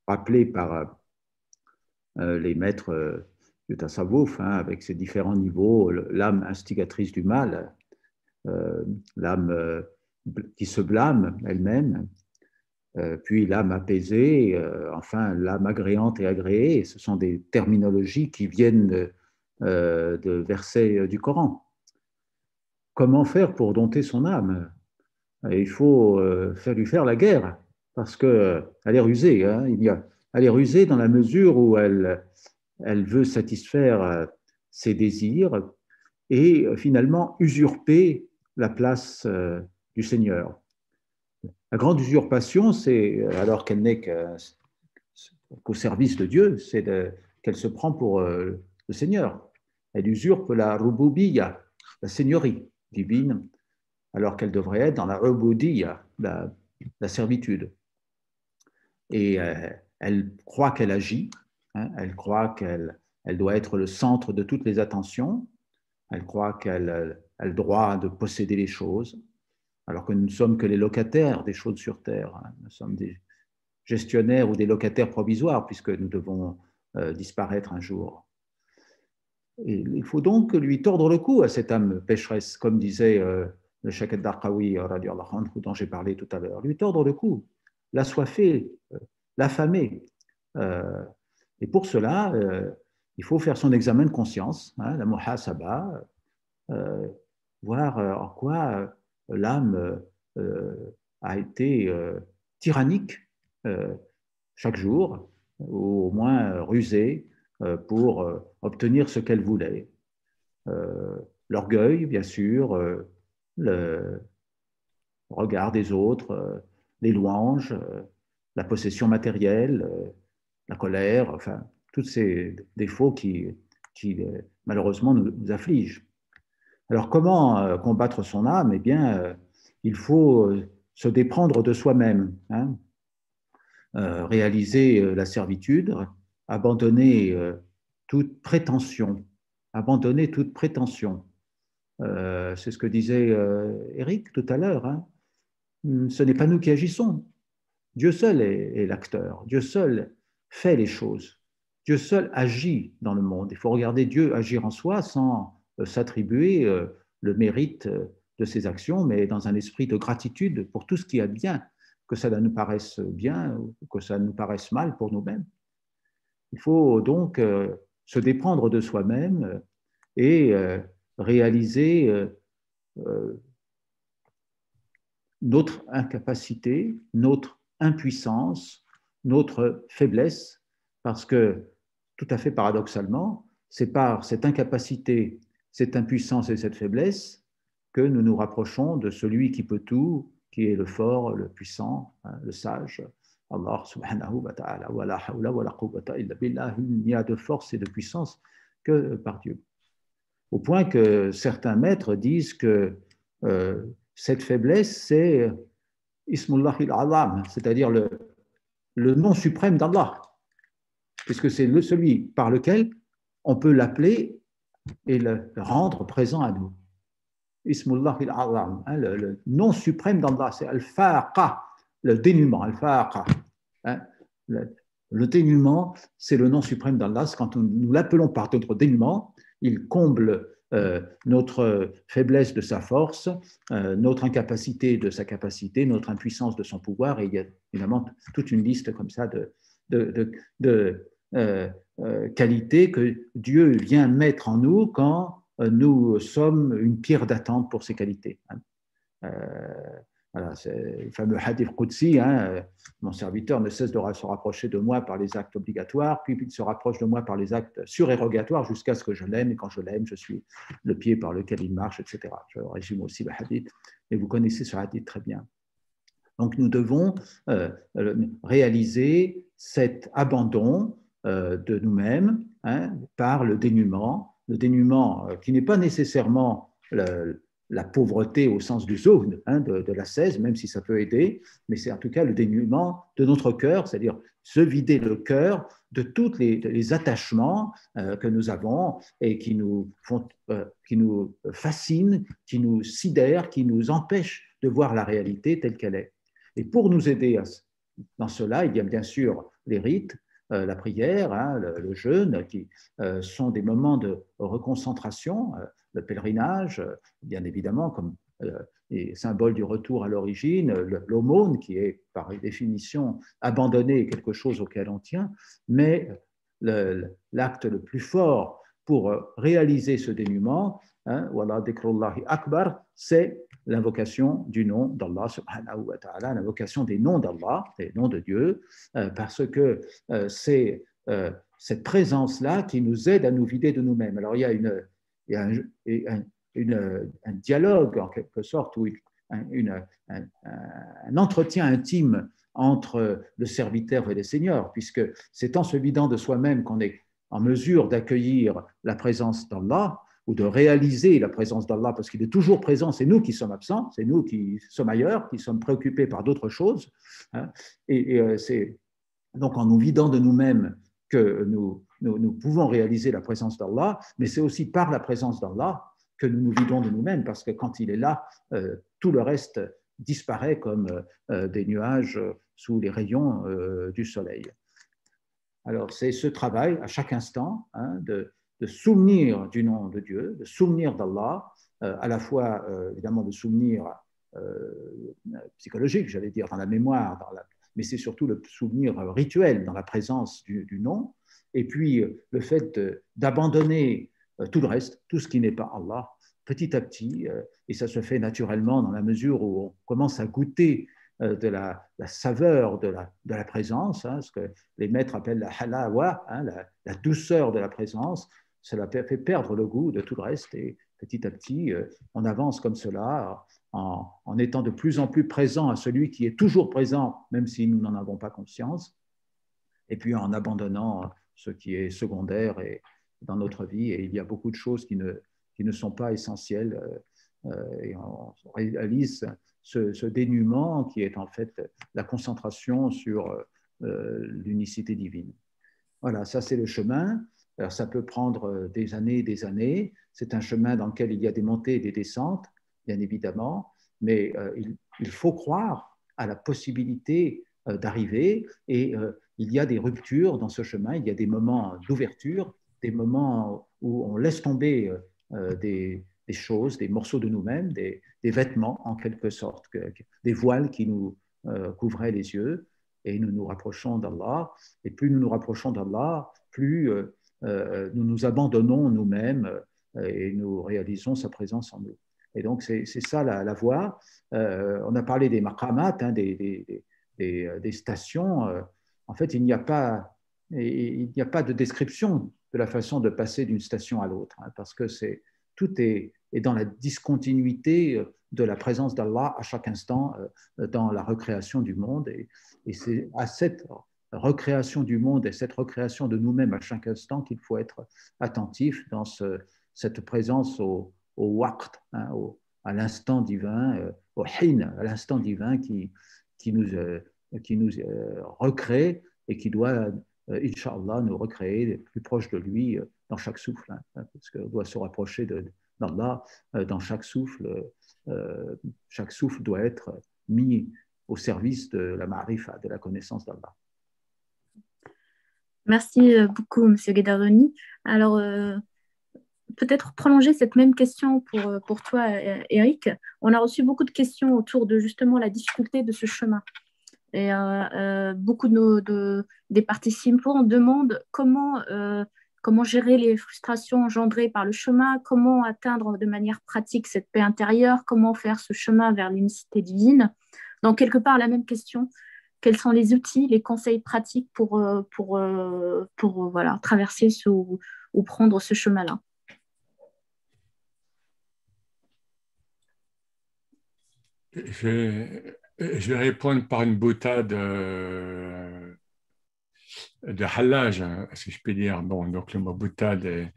rappelée par euh, les maîtres de Tassavouf, hein, avec ses différents niveaux, l'âme instigatrice du mal, l'âme qui se blâme elle-même, puis l'âme apaisée, enfin l'âme agréante et agréée. Ce sont des terminologies qui viennent de versets du Coran. Comment faire pour dompter son âme? Il faut euh, faire lui faire la guerre, parce qu'elle euh, est rusée. Hein. elle est rusée dans la mesure où elle, elle veut satisfaire euh, ses désirs et finalement usurper la place du Seigneur. La grande usurpation, c'est, alors qu'elle n'est qu'au service de Dieu, c'est qu'elle se prend pour le Seigneur. Elle usurpe la rububiya, la seigneurie divine, alors qu'elle devrait être dans la ubudiyya, la, servitude. Et euh, elle croit qu'elle agit, hein, elle croit qu'elle elle doit être le centre de toutes les attentions, elle croit qu'elle a le droit de posséder les choses, alors que nous ne sommes que les locataires des choses sur Terre. Hein. Nous sommes des gestionnaires ou des locataires provisoires, puisque nous devons euh, disparaître un jour. Il faut donc lui tordre le cou à cette âme pécheresse, comme disait euh, le Sheikh Darqawi, dont j'ai parlé tout à l'heure, lui tordre le cou, l'assoiffer, euh, l'affamer. Euh, et pour cela, euh, il faut faire son examen de conscience, hein, la muhasaba, voir en quoi l'âme a été tyrannique chaque jour, ou au moins rusée, pour obtenir ce qu'elle voulait. L'orgueil, bien sûr, le regard des autres, euh, les louanges, euh, la possession matérielle, euh, la colère, enfin, tous ces défauts qui, qui malheureusement nous, affligent. Alors comment combattre son âme? Eh bien, il faut se déprendre de soi-même, hein. réaliser la servitude, abandonner toute prétention, abandonner toute prétention. Euh, c'est ce que disait Eric euh, tout à l'heure. Hein. Hmm, ce n'est pas nous qui agissons. Dieu seul est, l'acteur. Dieu seul fait les choses. Dieu seul agit dans le monde. Il faut regarder Dieu agir en soi sans euh, s'attribuer le mérite de ses actions, mais dans un esprit de gratitude pour tout ce qui est bien, que ça nous paraisse bien ou que ça nous paraisse mal pour nous-mêmes. Il faut donc se déprendre de soi-même et réaliser euh, euh, notre incapacité, notre impuissance, notre faiblesse, parce que tout à fait paradoxalement, c'est par cette incapacité, cette impuissance et cette faiblesse que nous nous rapprochons de celui qui peut tout, qui est le fort, le puissant, hein, le sage. Allah subhanahu wa ta'ala, il n'y a de force et de puissance que par Dieu au point que certains maîtres disent que euh, cette faiblesse, c'est Ismullah al-Azam, c'est-à-dire le, le nom suprême d'Allah, puisque c'est celui par lequel on peut l'appeler et le rendre présent à nous. Ismullah al-Azam, hein, le, nom suprême d'Allah, c'est Al-Faqa, le dénuement, Al-Faqa. Hein, le, le, c'est le nom suprême d'Allah. Quand nous l'appelons par notre dénuement, il comble euh, notre faiblesse de sa force, euh, notre incapacité de sa capacité, notre impuissance de son pouvoir. Et il y a évidemment toute une liste comme ça de, de, de, qualités que Dieu vient mettre en nous quand nous sommes une pierre d'attente pour ces qualités. Hein. Voilà, c'est le fameux hadith Qudsi, hein, euh, mon serviteur ne cesse de se rapprocher de moi par les actes obligatoires, puis il se rapproche de moi par les actes surérogatoires jusqu'à ce que je l'aime, et quand je l'aime, je suis le pied par lequel il marche, etc. Je résume aussi le hadith, mais vous connaissez ce hadith très bien. Donc nous devons euh, réaliser cet abandon euh, de nous-mêmes hein, par le dénuement, le dénuement qui n'est pas nécessairement le, la pauvreté au sens du zone hein, de, la 16, même si ça peut aider, mais c'est en tout cas le dénuement de notre cœur, c'est-à-dire se vider le cœur de tous les, attachements euh, que nous avons et qui nous, euh, qui nous fascinent, qui nous sidèrent, qui nous empêchent de voir la réalité telle qu'elle est. Et pour nous aider dans cela, il y a bien sûr les rites, euh, la prière, hein, le, jeûne, qui sont des moments de reconcentration le pèlerinage, euh, bien évidemment, comme euh, symbole du retour à l'origine, l'aumône qui est par définition abandonner quelque chose auquel on tient, mais l'acte le, plus fort pour euh, réaliser ce dénuement, hein, akbar, c'est l'invocation du nom d'Allah l'invocation des noms d'Allah, des noms de Dieu, parce que c'est cette présence-là qui nous aide à nous vider de nous-mêmes. Alors il y a une, et un, un, dialogue en quelque sorte, ou une, un, entretien intime entre le serviteur et le Seigneur, puisque c'est en se vidant de soi-même qu'on est en mesure d'accueillir la présence d'Allah ou de réaliser la présence d'Allah, parce qu'il est toujours présent, c'est nous qui sommes absents, c'est nous qui sommes ailleurs, qui sommes préoccupés par d'autres choses. Hein. et, et euh, c'est donc en nous vidant de nous-mêmes que nous nous, pouvons réaliser la présence d'Allah, mais c'est aussi par la présence d'Allah que nous nous vidons de nous-mêmes, parce que quand il est là, euh, tout le reste disparaît comme euh, des nuages sous les rayons euh, du soleil. Alors c'est ce travail à chaque instant hein, de, souvenir du nom de Dieu, de souvenir d'Allah, à la fois évidemment de souvenir psychologique, j'allais dire, dans la mémoire, mais c'est surtout le souvenir rituel dans la présence du nom, et puis euh, le fait d'abandonner euh, tout le reste, tout ce qui n'est pas Allah, petit à petit, euh, et ça se fait naturellement dans la mesure où on commence à goûter de la, saveur de la, présence, hein, ce que les maîtres appellent la halawa, hein, la, douceur de la présence, cela fait perdre le goût de tout le reste et petit à petit, on avance comme cela en, étant de plus en plus présent à celui qui est toujours présent, même si nous n'en avons pas conscience, et puis en abandonnant ce qui est secondaire et, dans notre vie. Et il y a beaucoup de choses qui ne, qui ne sont pas essentielles. Euh, euh, et on réalise ce, dénuement qui est en fait la concentration sur euh, l'unicité divine. Voilà, ça c'est le chemin. Alors ça peut prendre des années et des années. C'est un chemin dans lequel il y a des montées et des descentes, bien évidemment, mais il, il, faut croire à la possibilité d'arriver et il y a des ruptures dans ce chemin, il y a des moments d'ouverture, des moments où on laisse tomber euh, des, choses, des morceaux de nous-mêmes, des, vêtements en quelque sorte, des voiles qui nous euh, couvraient les yeux, et nous nous rapprochons d'Allah. Et plus nous nous rapprochons d'Allah, plus euh, nous nous abandonnons nous-mêmes et nous réalisons sa présence en nous. Et donc, c'est ça la, voie. on a parlé des maqamat, hein, des, des, stations en fait, il n'y a pas, il n'y a pas de description de la façon de passer d'une station à l'autre, hein, parce que c'est tout est, est, dans la discontinuité euh, de la présence d'Allah à chaque instant euh, dans la recréation du monde. Et, c'est à cette recréation du monde et cette recréation de nous-mêmes à chaque instant qu'il faut être attentif dans cette présence au, au waqt, hein, à l'instant divin, euh, au hin, à l'instant divin qui, qui nous, qui nous euh, recrée et qui doit, euh, Inch'Allah, nous recréer plus proche de lui euh, dans chaque souffle, hein, hein, parce qu'on doit se rapprocher d'Allah dans chaque souffle. chaque souffle doit être mis au service de la marifa, de la connaissance d'Allah. Merci beaucoup, M. Guédaroni. Alors, peut-être prolonger cette même question pour, pour toi, Eric. On a reçu beaucoup de questions autour de justement la difficulté de ce chemin. Et beaucoup de, nos, de, des participants demandent comment comment gérer les frustrations engendrées par le chemin, comment atteindre de manière pratique cette paix intérieure, comment faire ce chemin vers l'unicité divine. Donc, quelque part, la même question, quels sont les outils, les conseils pratiques pour, euh, pour, euh, pour, voilà, traverser ou, prendre ce chemin-là? Je, vais répondre par une boutade euh, de halage, si je peux dire. Bon, donc le mot boutade,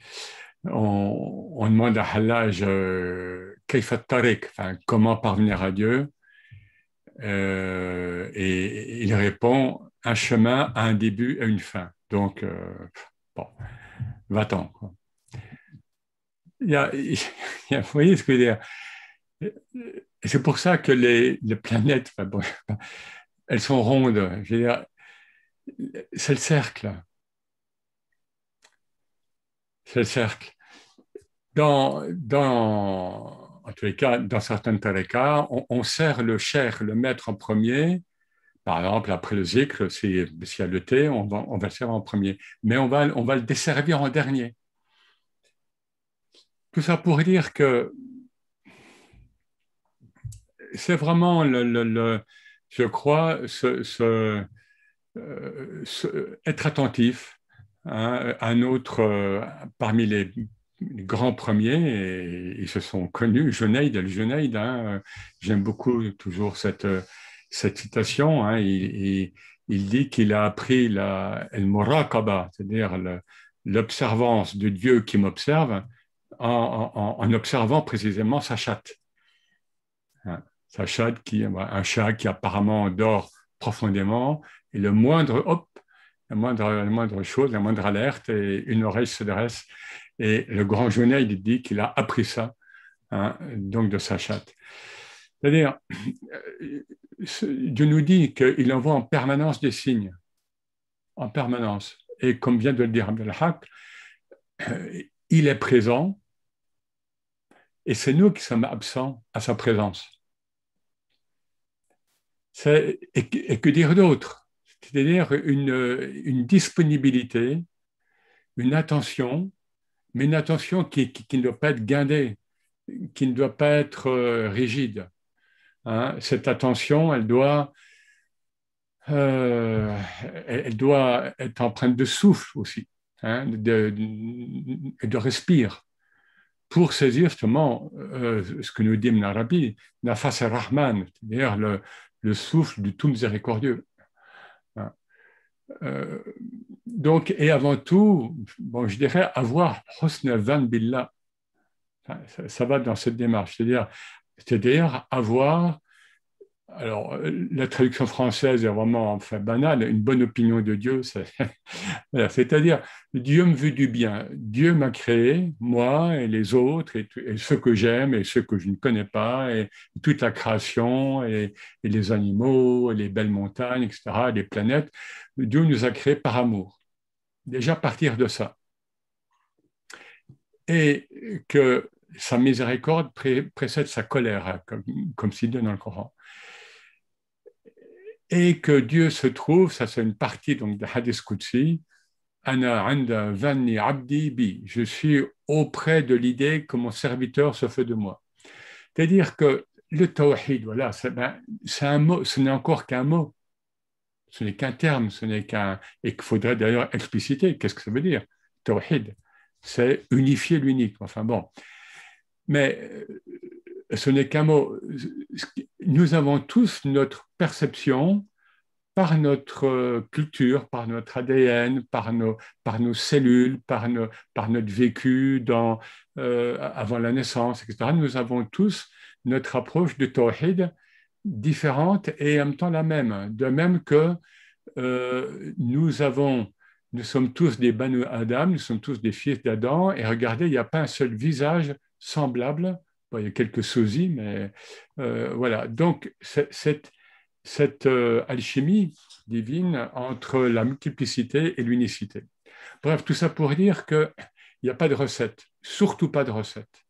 on, demande à halage euh, enfin, comment parvenir à Dieu. Euh, et il répond un chemin a un début et une fin. Donc, euh, bon, va-t'en. Il, y a, vous voyez ce que je veux dire? C'est pour ça que les, planètes, elles sont rondes. C'est le cercle. C'est le cercle. Dans, dans, en cas, on, sert le cher, le maître en premier. Par exemple, après le zikr, s'il y a le thé, on va, on va le servir en premier. Mais on va, on va le desservir en dernier. Tout ça pour dire que c'est vraiment, je crois, euh, être attentif. Hein, un autre, euh, parmi les, grands premiers, ils se sont connus, Junaid, hein, j'aime beaucoup toujours cette, citation, hein, il, dit qu'il a appris la el c'est-à-dire l'observance de Dieu qui m'observe, en, observant précisément sa chatte. Sa qui, un chat qui apparemment dort profondément et le moindre hop, la moindre, chose, la moindre alerte, et une oreille se dresse. Et le grand Jeunet, il dit qu'il a appris ça, hein, donc de sa chatte. C'est-à-dire, Dieu nous dit qu'il envoie en permanence des signes, en permanence. Et comme vient de le dire Abdelhak, il est présent et c'est nous qui sommes absents à sa présence. Et, que dire d'autre? C'est-à-dire une, disponibilité, une attention, mais une attention qui, ne doit pas être guindée, qui ne doit pas être euh, rigide. Hein. Cette attention, elle doit, euh, elle doit être empreinte de souffle aussi, hein, de, de, pour saisir justement euh, ce que nous dit Narabi, Nafas rahman c'est-à-dire le, le souffle du tout miséricordieux. Euh, donc, et avant tout, bon, je dirais avoir husna van billah. Ça, va dans cette démarche, c'est-à-dire, c'est-à-dire avoir alors, euh, la traduction française est vraiment banale. Une bonne opinion de Dieu, c'est-à-dire Dieu me veut du bien. Dieu m'a créé, moi et les autres, et, ceux que j'aime et ceux que je ne connais pas, et, toute la création, et, les animaux, et les belles montagnes, etc., les planètes. Dieu nous a créés par amour. Déjà partir de ça. Et que sa miséricorde précède sa colère, hein, comme, comme s'il dit dans le Coran et que Dieu se trouve, ça c'est une partie donc de Hadith Qudsi, je suis auprès de l'idée que mon serviteur se fait de moi. C'est-à-dire que le tawhid, voilà, ben, un mot, ce n'est encore qu'un mot, ce n'est qu'un terme, ce n'est qu'un, et qu'il faudrait d'ailleurs expliciter. Qu'est-ce que ça veut dire Tawhid, c'est unifier l'unique. Enfin bon, mais euh, ce n'est qu'un mot. Nous avons tous notre perception par notre culture, par notre ADN, par nos, par nos cellules, par, par notre vécu dans, euh, avant la naissance, etc. Nous avons tous notre approche de Tawhid différente et en même temps la même. De même que euh, nous avons, nous sommes tous des Banu Adam, nous sommes tous des fils d'Adam, et regardez, il n'y a pas un seul visage semblable il y a quelques sosies, mais euh, voilà. Donc, cette, cette euh, alchimie divine entre la multiplicité et l'unicité. Bref, tout ça pour dire qu'il n'y a pas de recette, surtout pas de recette.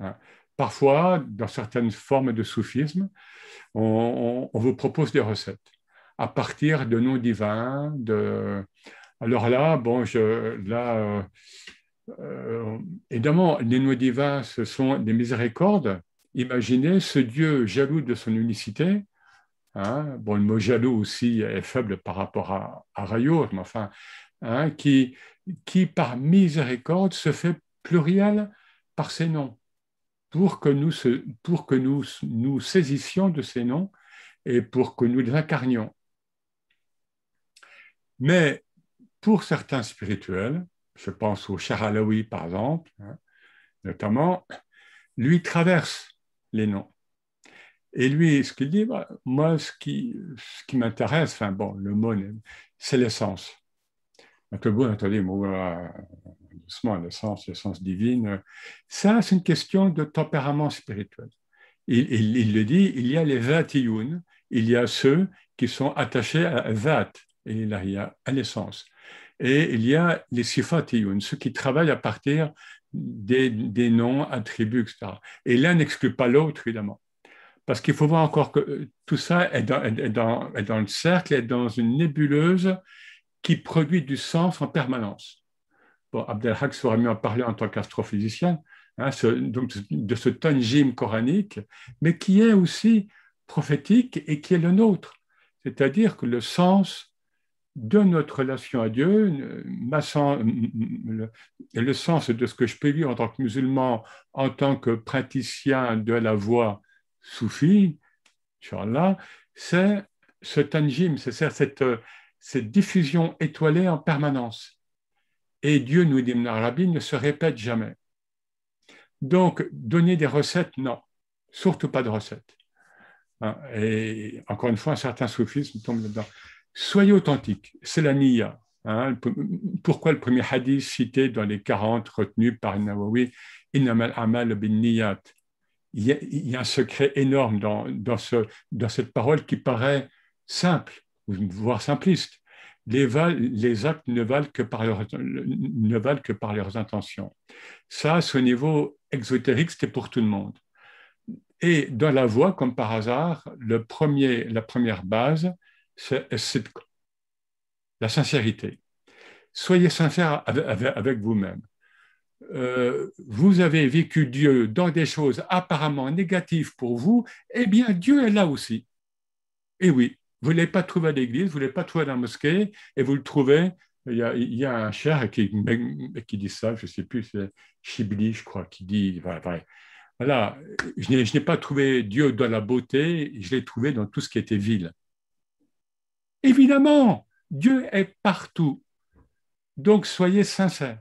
Hein. parfois, dans certaines formes de soufisme, on, vous propose des recettes à partir de noms divins. De... Alors là, bon, je, là, euh, euh, évidemment, les noms divins, ce sont des miséricordes. Imaginez ce Dieu jaloux de son unicité. Hein, bon, le mot jaloux aussi est faible par rapport à, à mais enfin, hein, qui, qui par miséricorde se fait pluriel par ses noms pour que nous, pour que nous, nous saisissions de ces noms et pour que nous les incarnions. Mais pour certains spirituels, je pense au Charalawi par exemple, hein, notamment, lui traverse les noms. Et lui, ce qu'il dit, bah, moi, ce qui, m'intéresse, enfin bon, le mot, c'est l'essence. Beau, attendez, moi, doucement, l'essence, l'essence divine. Ça, c'est une question de tempérament spirituel. Il, il, le dit, il y a les vatiyun, il y a ceux qui sont attachés à vat, et là, il y a à l'essence. Et il y a les sifatiyun, ceux qui travaillent à partir des, noms, attributs, etc. Et l'un n'exclut pas l'autre, évidemment. Parce qu'il faut voir encore que tout ça est dans le cercle, est dans une nébuleuse qui produit du sens en permanence bon, Abdelhak sera mieux en parler en tant qu'astrophysicien, hein, donc de ce tanjim coranique, mais qui est aussi prophétique et qui est le nôtre. C'est-à-dire que le sens de notre relation à Dieu, et le sens de ce que je peux vivre en tant que musulman, en tant que praticien de la voie soufie, c'est ce tanjim, c'est cette, cette diffusion étoilée en permanence. Et Dieu, nous dit Arabi, ne se répète jamais. Donc, donner des recettes, non, surtout pas de recettes. Hein, et encore une fois, un certain soufisme tombe là-dedans. Soyez authentique, c'est la niya. Hein. pourquoi le premier hadith cité dans les 40 retenus par Nawawi, Innamal amal bin niyat il y, a, un secret énorme dans, dans, ce, dans cette parole qui paraît simple, voire simpliste les, actes ne valent, que par ne valent que par leurs intentions. Ça, ce niveau exotérique, c'était pour tout le monde. Et dans la voie, comme par hasard, le premier, la première base, c'est la sincérité. Soyez sincère avec, vous-même. Euh, vous avez vécu Dieu dans des choses apparemment négatives pour vous, eh bien Dieu est là aussi. Et oui, vous ne l'avez pas trouvé à l'église, vous ne l'avez pas trouvé dans la mosquée, et vous le trouvez. Il y a, il y a un cher qui, qui, dit ça, je ne sais plus, c'est Chibli, je crois, qui dit voilà, voilà je n'ai pas trouvé Dieu dans la beauté, je l'ai trouvé dans tout ce qui était vil. Évidemment, Dieu est partout. Donc soyez sincères.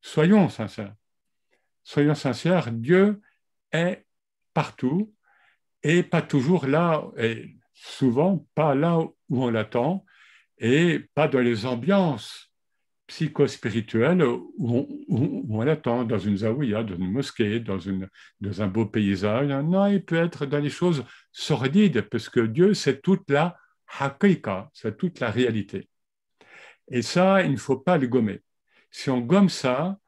Soyons sincères. Soyons sincères, Dieu est partout et pas toujours là. Et souvent pas là où on l'attend et pas dans les ambiances psychospirituelles où on, l'attend, dans une zaouïa, dans une mosquée, dans un beau paysage. Non, il peut être dans les choses sordides, parce que Dieu, c'est toute la haqiqa, c'est toute la réalité. Et ça, il ne faut pas le gommer. Si on gomme ça,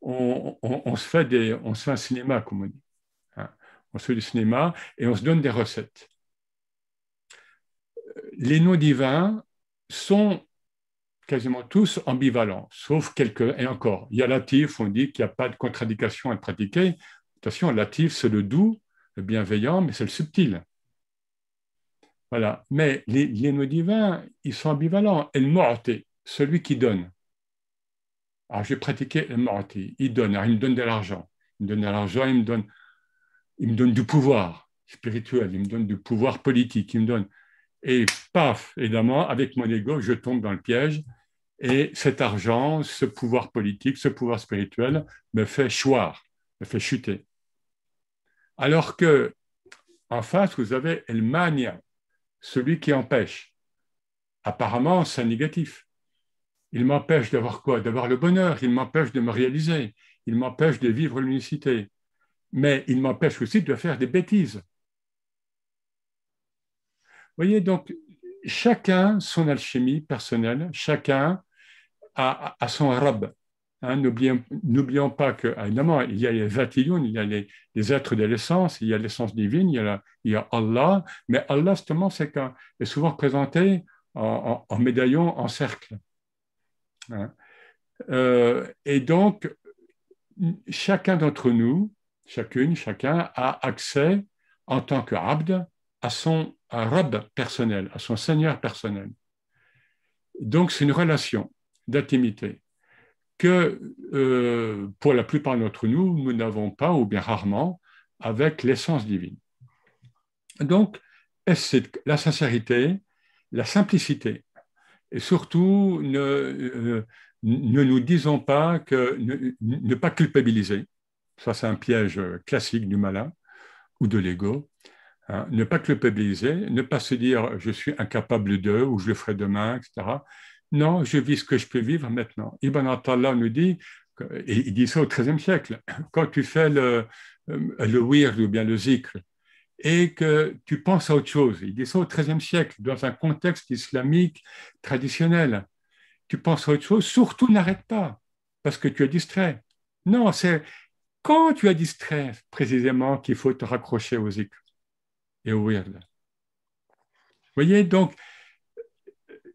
on, on, se, fait des, on se fait un cinéma, comme on dit. Hein. On se fait du cinéma et on se donne des recettes les noms divins sont quasiment tous ambivalents, sauf quelques, et encore, il y a latif, on dit qu'il n'y a pas de contradiction à pratiquer. Attention, latif, c'est le doux, le bienveillant, mais c'est le subtil. Voilà. Mais les, noms divins, ils sont ambivalents. El morte, celui qui donne. Alors, j'ai pratiqué el morte, il donne, il me donne de l'argent. Il me donne de l'argent, il me donne, il me donne du pouvoir spirituel, il me donne du pouvoir politique, il me donne et paf, évidemment, avec mon ego, je tombe dans le piège. Et cet argent, ce pouvoir politique, ce pouvoir spirituel me fait choir, me fait chuter. Alors que, en face, vous avez El Mania, celui qui empêche. Apparemment, c'est négatif. Il m'empêche d'avoir quoi? D'avoir le bonheur, il m'empêche de me réaliser, il m'empêche de vivre l'unicité. Mais il m'empêche aussi de faire des bêtises voyez, donc, chacun son alchimie personnelle, chacun a, son rab. Hein, N'oublions pas que, évidemment, il y a les il y a les, êtres de l'essence, il y a l'essence divine, il y a, Allah, mais Allah, justement, c'est est souvent représenté en, médaillon, en cercle. Hein. Euh, et donc, chacun d'entre nous, chacune, chacun a accès en tant que abd à son rab personnel, à son seigneur personnel. Donc, c'est une relation d'intimité que euh, pour la plupart d'entre nous, nous n'avons pas, ou bien rarement, avec l'essence divine. Donc, la sincérité, la simplicité, et surtout ne, euh, ne nous disons pas que ne, pas culpabiliser. Ça, c'est un piège classique du malin ou de l'ego. Hein. Ne pas culpabiliser, ne pas se dire je suis incapable de ou je le ferai demain, etc. Non, je vis ce que je peux vivre maintenant. Ibn Attallah nous dit, et il dit ça au XIIIe siècle, quand tu fais le, euh, le ou bien le zikr, et que tu penses à autre chose, il dit ça au XIIIe siècle, dans un contexte islamique traditionnel, tu penses à autre chose, surtout n'arrête pas, parce que tu es distrait. Non, c'est quand tu es distrait, précisément, qu'il faut te raccrocher au zikr et au wird. Vous voyez, donc,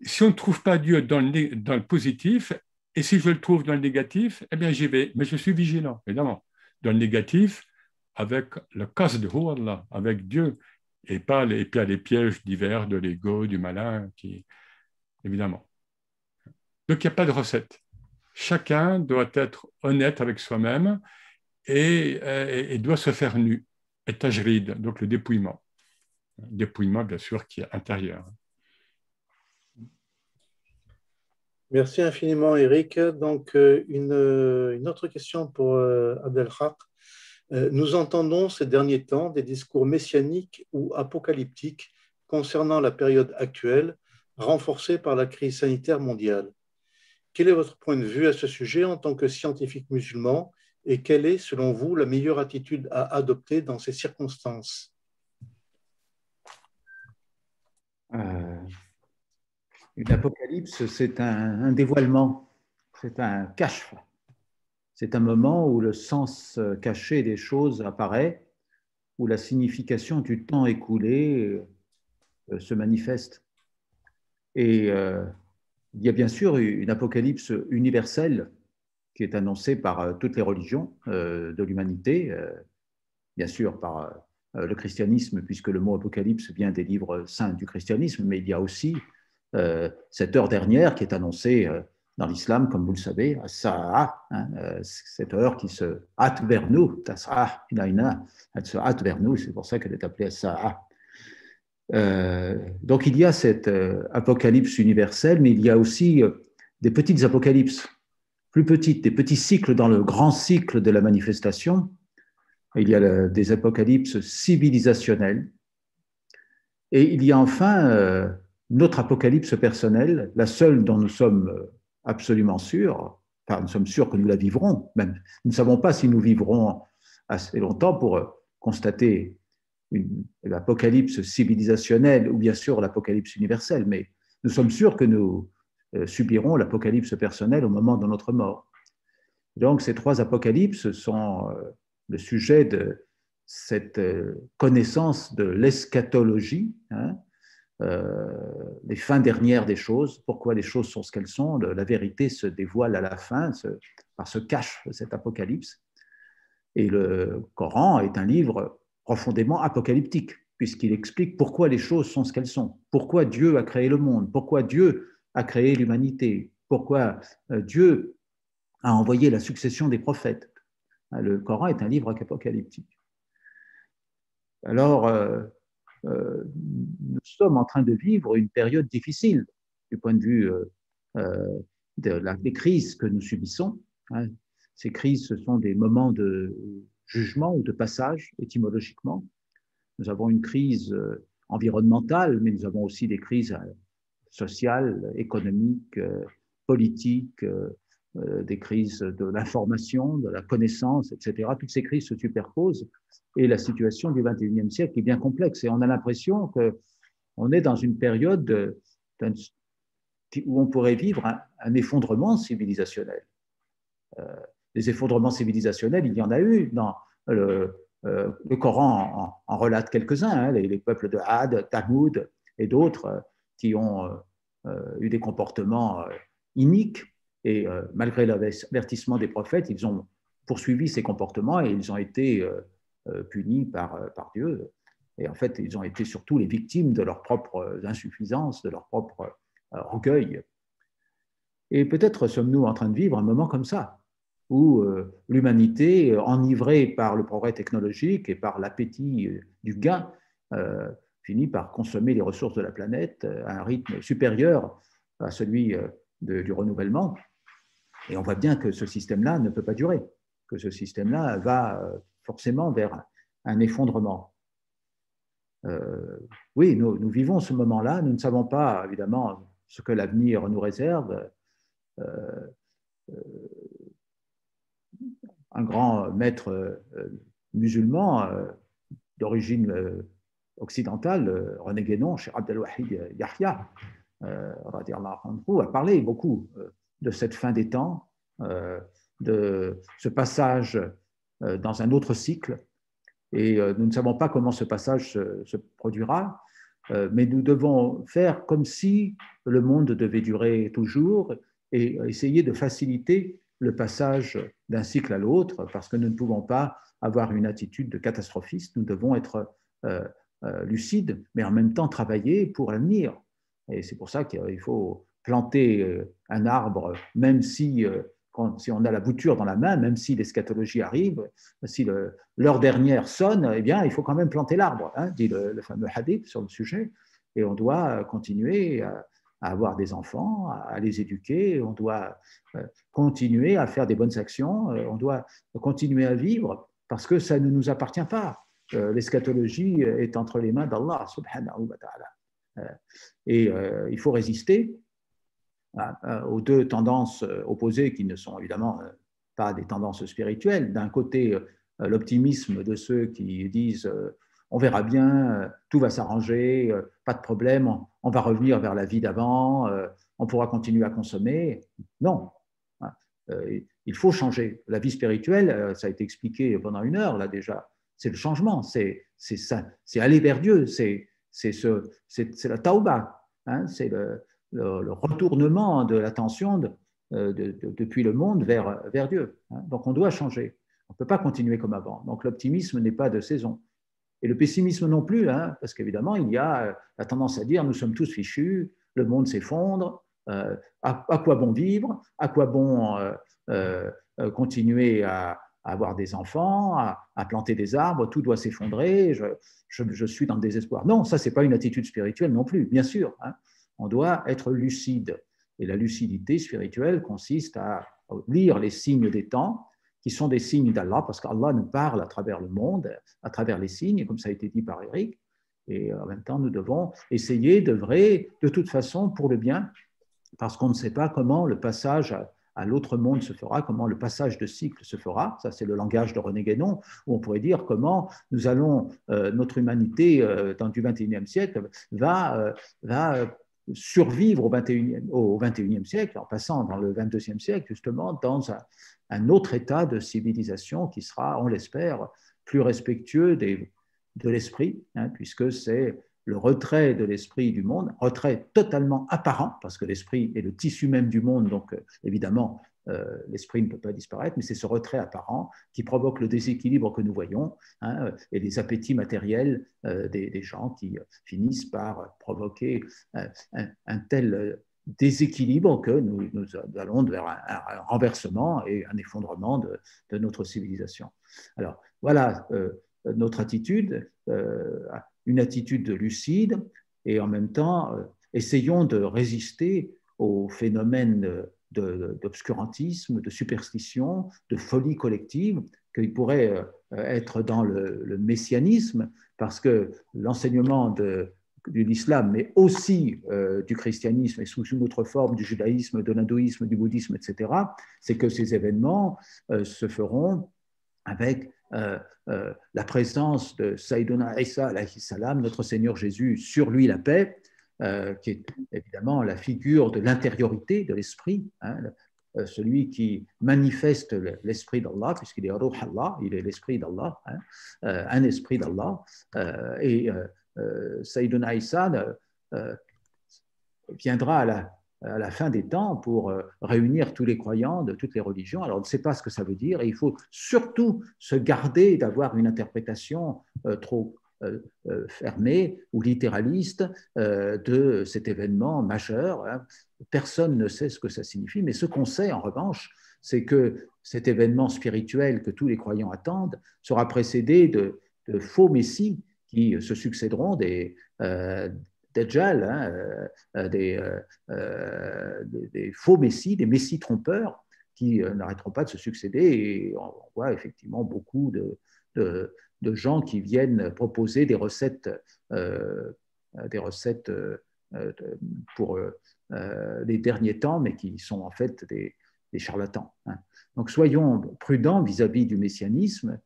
si on ne trouve pas Dieu dans le, positif, et si je le trouve dans le négatif, eh bien j'y vais. Mais je suis vigilant, évidemment. Dans le négatif, avec le cas de Allah, avec Dieu, et pas les, pièges divers de l'ego, du malin, qui, évidemment. Donc il n'y a pas de recette. Chacun doit être honnête avec soi-même et, et, doit se faire nu, et tajrid, donc le dépouillement. Dépouillement, bien sûr, qui est intérieur. Merci infiniment, Eric. Donc, euh, une, une autre question pour euh, Abdelhak. Euh, nous entendons ces derniers temps des discours messianiques ou apocalyptiques concernant la période actuelle, renforcés par la crise sanitaire mondiale. Quel est votre point de vue à ce sujet en tant que scientifique musulman et quelle est, selon vous, la meilleure attitude à adopter dans ces circonstances? Une apocalypse, c'est un, dévoilement, c'est un cache. C'est un moment où le sens caché des choses apparaît, où la signification du temps écoulé euh, se manifeste. Et euh, il y a bien sûr une apocalypse universelle qui est annoncée par euh, toutes les religions de l'humanité, bien sûr par le christianisme, puisque le mot apocalypse vient des livres saints du christianisme, mais il y a aussi euh, cette heure dernière qui est annoncée euh, dans l'islam, comme vous le savez, Sa'a, hein, euh, cette heure qui se hâte vers nous, elle se hâte vers nous, c'est pour ça qu'elle est appelée Sa'a. donc il y a cette apocalypse universelle, mais il y a aussi des petites apocalypses, plus petites, des petits cycles dans le grand cycle de la manifestation. Il y a des apocalypses civilisationnelles. Et il y a enfin notre apocalypse personnelle, la seule dont nous sommes euh, absolument sûrs, enfin, nous sommes sûrs que nous la vivrons, même nous ne savons pas si nous vivrons assez longtemps pour euh, constater l'apocalypse civilisationnelle ou bien sûr l'apocalypse universelle, mais nous sommes sûrs que nous euh, subirons l'apocalypse personnelle au moment de notre mort. Donc ces trois apocalypses sont le sujet de cette connaissance de l'eschatologie, hein, euh, les fins dernières des choses, pourquoi les choses sont ce qu'elles sont. la vérité se dévoile à la fin, par ce cache cet apocalypse. Et le Coran est un livre profondément apocalyptique, puisqu'il explique pourquoi les choses sont ce qu'elles sont, pourquoi Dieu a créé le monde, pourquoi Dieu a créé l'humanité, pourquoi euh, Dieu a envoyé la succession des prophètes. Le Coran est un livre apocalyptique. Alors, euh, nous sommes en train de vivre une période difficile du point de vue euh, euh, des crises que nous subissons. Hein. Ces crises, ce sont des moments de jugement ou de passage étymologiquement. Nous avons une crise environnementale, mais nous avons aussi des crises sociales, économiques, politiques, des crises de l'information, de la connaissance, etc. Toutes ces crises se superposent et la situation du 21e siècle est bien complexe. Et on a l'impression qu'on est dans une période où on pourrait vivre un, effondrement civilisationnel. des effondrements civilisationnels, il y en a eu dans le, le Coran en, relate quelques-uns, hein, les, peuples de Had, Tamoud et d'autres qui ont eu des comportements iniques. Et malgré l'avertissement des prophètes, ils ont poursuivi ces comportements et ils ont été punis par, Dieu. Et en fait, ils ont été surtout les victimes de leurs propres insuffisances, de leur propre orgueil. Et peut-être sommes-nous en train de vivre un moment comme ça, où euh, l'humanité, enivrée par le progrès technologique et par l'appétit euh, du gain, euh, finit par consommer les ressources de la planète à un rythme supérieur à celui du renouvellement. Et on voit bien que ce système-là ne peut pas durer, que ce système-là va forcément vers un effondrement. oui, nous, vivons ce moment-là, nous ne savons pas évidemment ce que l'avenir nous réserve. un grand maître euh, musulman euh, d'origine euh, occidentale, René Guénon, chez Abdelwahid Yahya, a parlé beaucoup de cette fin des temps, de ce passage dans un autre cycle. Et nous ne savons pas comment ce passage se, produira, mais nous devons faire comme si le monde devait durer toujours et essayer de faciliter le passage d'un cycle à l'autre, parce que nous ne pouvons pas avoir une attitude de catastrophiste, nous devons être euh, euh, lucides, mais en même temps travailler pour l'avenir. Et c'est pour ça qu'il faut planter euh, un arbre, même si, si on a la bouture dans la main, même si l'eschatologie arrive, si l'heure dernière sonne, eh bien, il faut quand même planter l'arbre, hein, dit le, fameux hadith sur le sujet, et on doit continuer à, avoir des enfants, à les éduquer, on doit euh, continuer à faire des bonnes actions, euh, on doit continuer à vivre parce que ça ne nous appartient pas. Euh, l'eschatologie est entre les mains d'Allah subhanahu wa ta'ala. Et il faut résister aux deux tendances opposées qui ne sont évidemment pas des tendances spirituelles. D'un côté, l'optimisme de ceux qui disent on verra bien, euh, tout va s'arranger, euh, pas de problème, on, va revenir vers la vie d'avant, euh, on pourra continuer à consommer. Non, hein, il faut changer. La vie spirituelle, ça a été expliqué pendant une heure là déjà, c'est le changement, c'est aller vers Dieu, c'est ce, la tauba, hein, c'est le, retournement de l'attention depuis le monde vers, vers Dieu. Hein. Donc on doit changer. On ne peut pas continuer comme avant. Donc l'optimisme n'est pas de saison. Et le pessimisme non plus, hein, parce qu'évidemment, il y a euh, la tendance à dire nous sommes tous fichus, le monde s'effondre, euh, à, quoi bon vivre, à quoi bon euh, continuer à, avoir des enfants, à, planter des arbres, tout doit s'effondrer, je, suis dans le désespoir. Non, ça, ce n'est pas une attitude spirituelle non plus, bien sûr. Hein. On doit être lucide. Et la lucidité spirituelle consiste à lire les signes des temps qui sont des signes d'Allah, parce qu'Allah nous parle à travers le monde, à travers les signes, comme ça a été dit par Eric. Et en même temps, nous devons essayer d'œuvrer de toute façon pour le bien, parce qu'on ne sait pas comment le passage l'autre monde se fera, comment le passage de cycle se fera. Ça, c'est le langage de René Guénon, où on pourrait dire comment nous allons, euh, notre humanité euh, dans du 21e siècle va, euh, va survivre au 21e, au 21e siècle, en passant dans le 22e siècle, justement, dans un, un autre état de civilisation qui sera, on l'espère, plus respectueux des, de l'esprit, hein, puisque c'est le retrait de l'esprit du monde, retrait totalement apparent, parce que l'esprit est le tissu même du monde, donc euh, évidemment, euh, l'esprit ne peut pas disparaître, mais c'est ce retrait apparent qui provoque le déséquilibre que nous voyons hein, et les appétits matériels euh, des, gens qui finissent par provoquer un, tel déséquilibre que nous, allons vers un, renversement et un effondrement de, notre civilisation. Alors voilà euh, notre attitude, euh, une attitude lucide et en même temps euh, essayons de résister aux phénomènes d'obscurantisme, de, superstition, de folie collective qui pourraient être dans le messianisme parce que l'enseignement de l'islam, mais aussi euh, du christianisme et sous une autre forme du judaïsme, de l'hindouisme, du bouddhisme, etc., c'est que ces événements euh, se feront avec euh, la présence de Sayyiduna Isa, salam, notre Seigneur Jésus, sur lui la paix, qui est évidemment la figure de l'intériorité de l'esprit, hein, celui qui manifeste l'esprit d'Allah, puisqu'il est Ruh Allah, il est l'esprit d'Allah, hein, un esprit d'Allah. et Sayyiduna Isa viendra à la, à la fin des temps pour euh, réunir tous les croyants de toutes les religions. Alors on ne sait pas ce que ça veut dire et il faut surtout se garder d'avoir une interprétation euh, trop euh, fermée ou littéraliste de cet événement majeur. Hein. Personne ne sait ce que ça signifie, mais ce qu'on sait en revanche, c'est que cet événement spirituel que tous les croyants attendent sera précédé de, de faux messies qui se succéderont des, Dajjal, euh, euh, euh, des, faux messies, des messies trompeurs qui n'arrêteront pas de se succéder. Et on voit effectivement beaucoup de, gens qui viennent proposer des recettes, pour les derniers temps, mais qui sont en fait des, charlatans. Hein. Donc soyons prudents vis-à-vis -vis du messianisme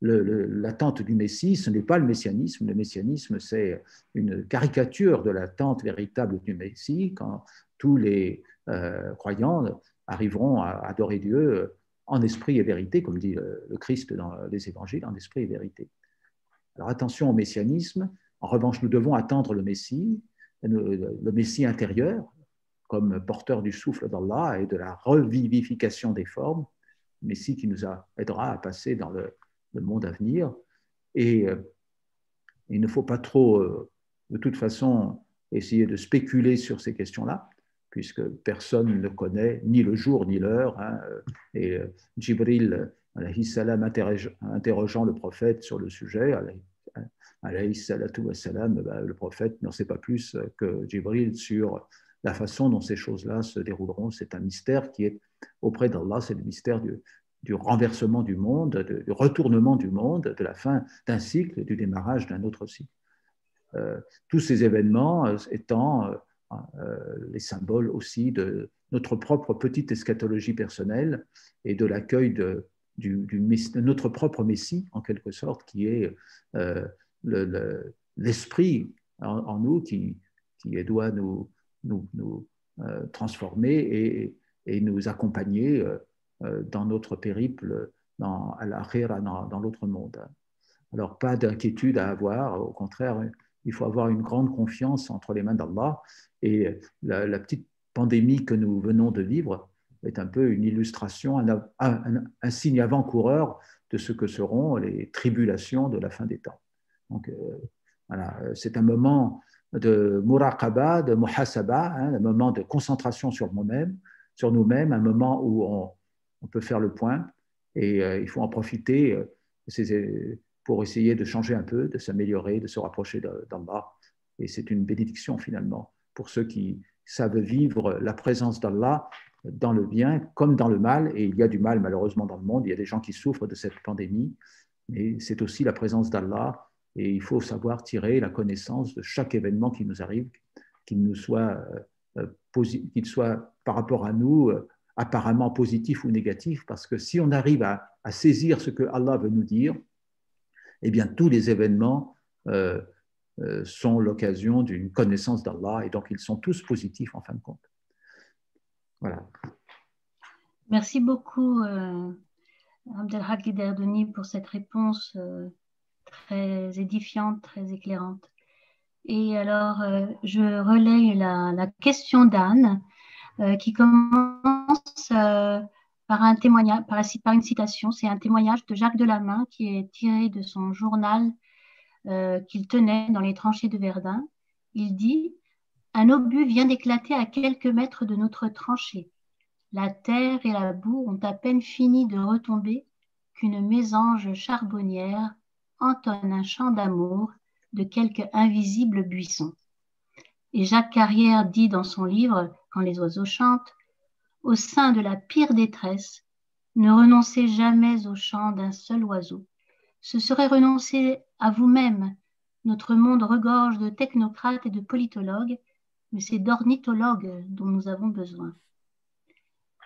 l'attente du Messie, ce n'est pas le messianisme. Le messianisme, c'est une caricature de l'attente véritable du Messie, quand tous les euh, croyants arriveront à adorer Dieu en esprit et vérité, comme dit le Christ dans les évangiles, en esprit et vérité. Alors attention au messianisme. En revanche, nous devons attendre le Messie, le Messie intérieur, comme porteur du souffle d'Allah et de la revivification des formes, Messie qui nous aidera à passer dans le le monde à venir. Et euh, il ne faut pas trop, euh, de toute façon, essayer de spéculer sur ces questions-là, puisque personne ne connaît ni le jour ni l'heure. Hein. Et euh, Jibril, salam, interrogeant le prophète sur le sujet, salam, bah, le prophète n'en sait pas plus que Jibril sur la façon dont ces choses-là se dérouleront. C'est un mystère qui est auprès d'Allah, c'est le mystère du, du renversement du monde, du retournement du monde, de la fin d'un cycle, du démarrage d'un autre cycle. Euh, tous ces événements euh, étant euh, les symboles aussi de notre propre petite eschatologie personnelle et de l'accueil de, notre propre Messie, en quelque sorte, qui est l'esprit en, nous qui, doit nous, transformer et, nous accompagner dans notre périple à dans, dans l'autre monde. Alors, pas d'inquiétude à avoir, au contraire, il faut avoir une grande confiance entre les mains d'Allah. Et la, petite pandémie que nous venons de vivre est un peu une illustration, un, signe avant-coureur de ce que seront les tribulations de la fin des temps. Donc, euh, voilà, c'est un moment de muraqaba, de muhasaba, hein, un moment de concentration sur nous-mêmes, sur nous-mêmes, un moment où on, on peut faire le point et euh, il faut en profiter euh, pour essayer de changer un peu, de s'améliorer, de se rapprocher d'en bas. Et c'est une bénédiction finalement pour ceux qui savent vivre la présence d'Allah dans le bien comme dans le mal. Et il y a du mal malheureusement dans le monde, il y a des gens qui souffrent de cette pandémie, mais c'est aussi la présence d'Allah. Et il faut savoir tirer la connaissance de chaque événement qui nous arrive, qu'il nous soit, euh, qu'il soit par rapport à nous apparemment positif ou négatif, parce que si on arrive à, saisir ce que Allah veut nous dire, eh bien tous les événements euh, euh, sont l'occasion d'une connaissance d'Allah et donc ils sont tous positifs en fin de compte. Voilà. Merci beaucoup, euh, Abdelhak pour cette réponse euh, très édifiante, très éclairante. Et alors, je relaye la, question d'Anne qui commence euh, par un par une citation. C'est un témoignage de Jacques Delamain qui est tiré de son journal euh, qu'il tenait dans les tranchées de Verdun. Il dit Un obus vient d'éclater à quelques mètres de notre tranchée. La terre et la boue ont à peine fini de retomber qu'une mésange charbonnière entonne un chant d'amour de quelque invisible buisson. Et Jacques Carrière dit dans son livre Quand les oiseaux chantent, au sein de la pire détresse, ne renoncez jamais au chant d'un seul oiseau. Ce serait renoncer à vous-même. Notre monde regorge de technocrates et de politologues, mais c'est d'ornithologues dont nous avons besoin.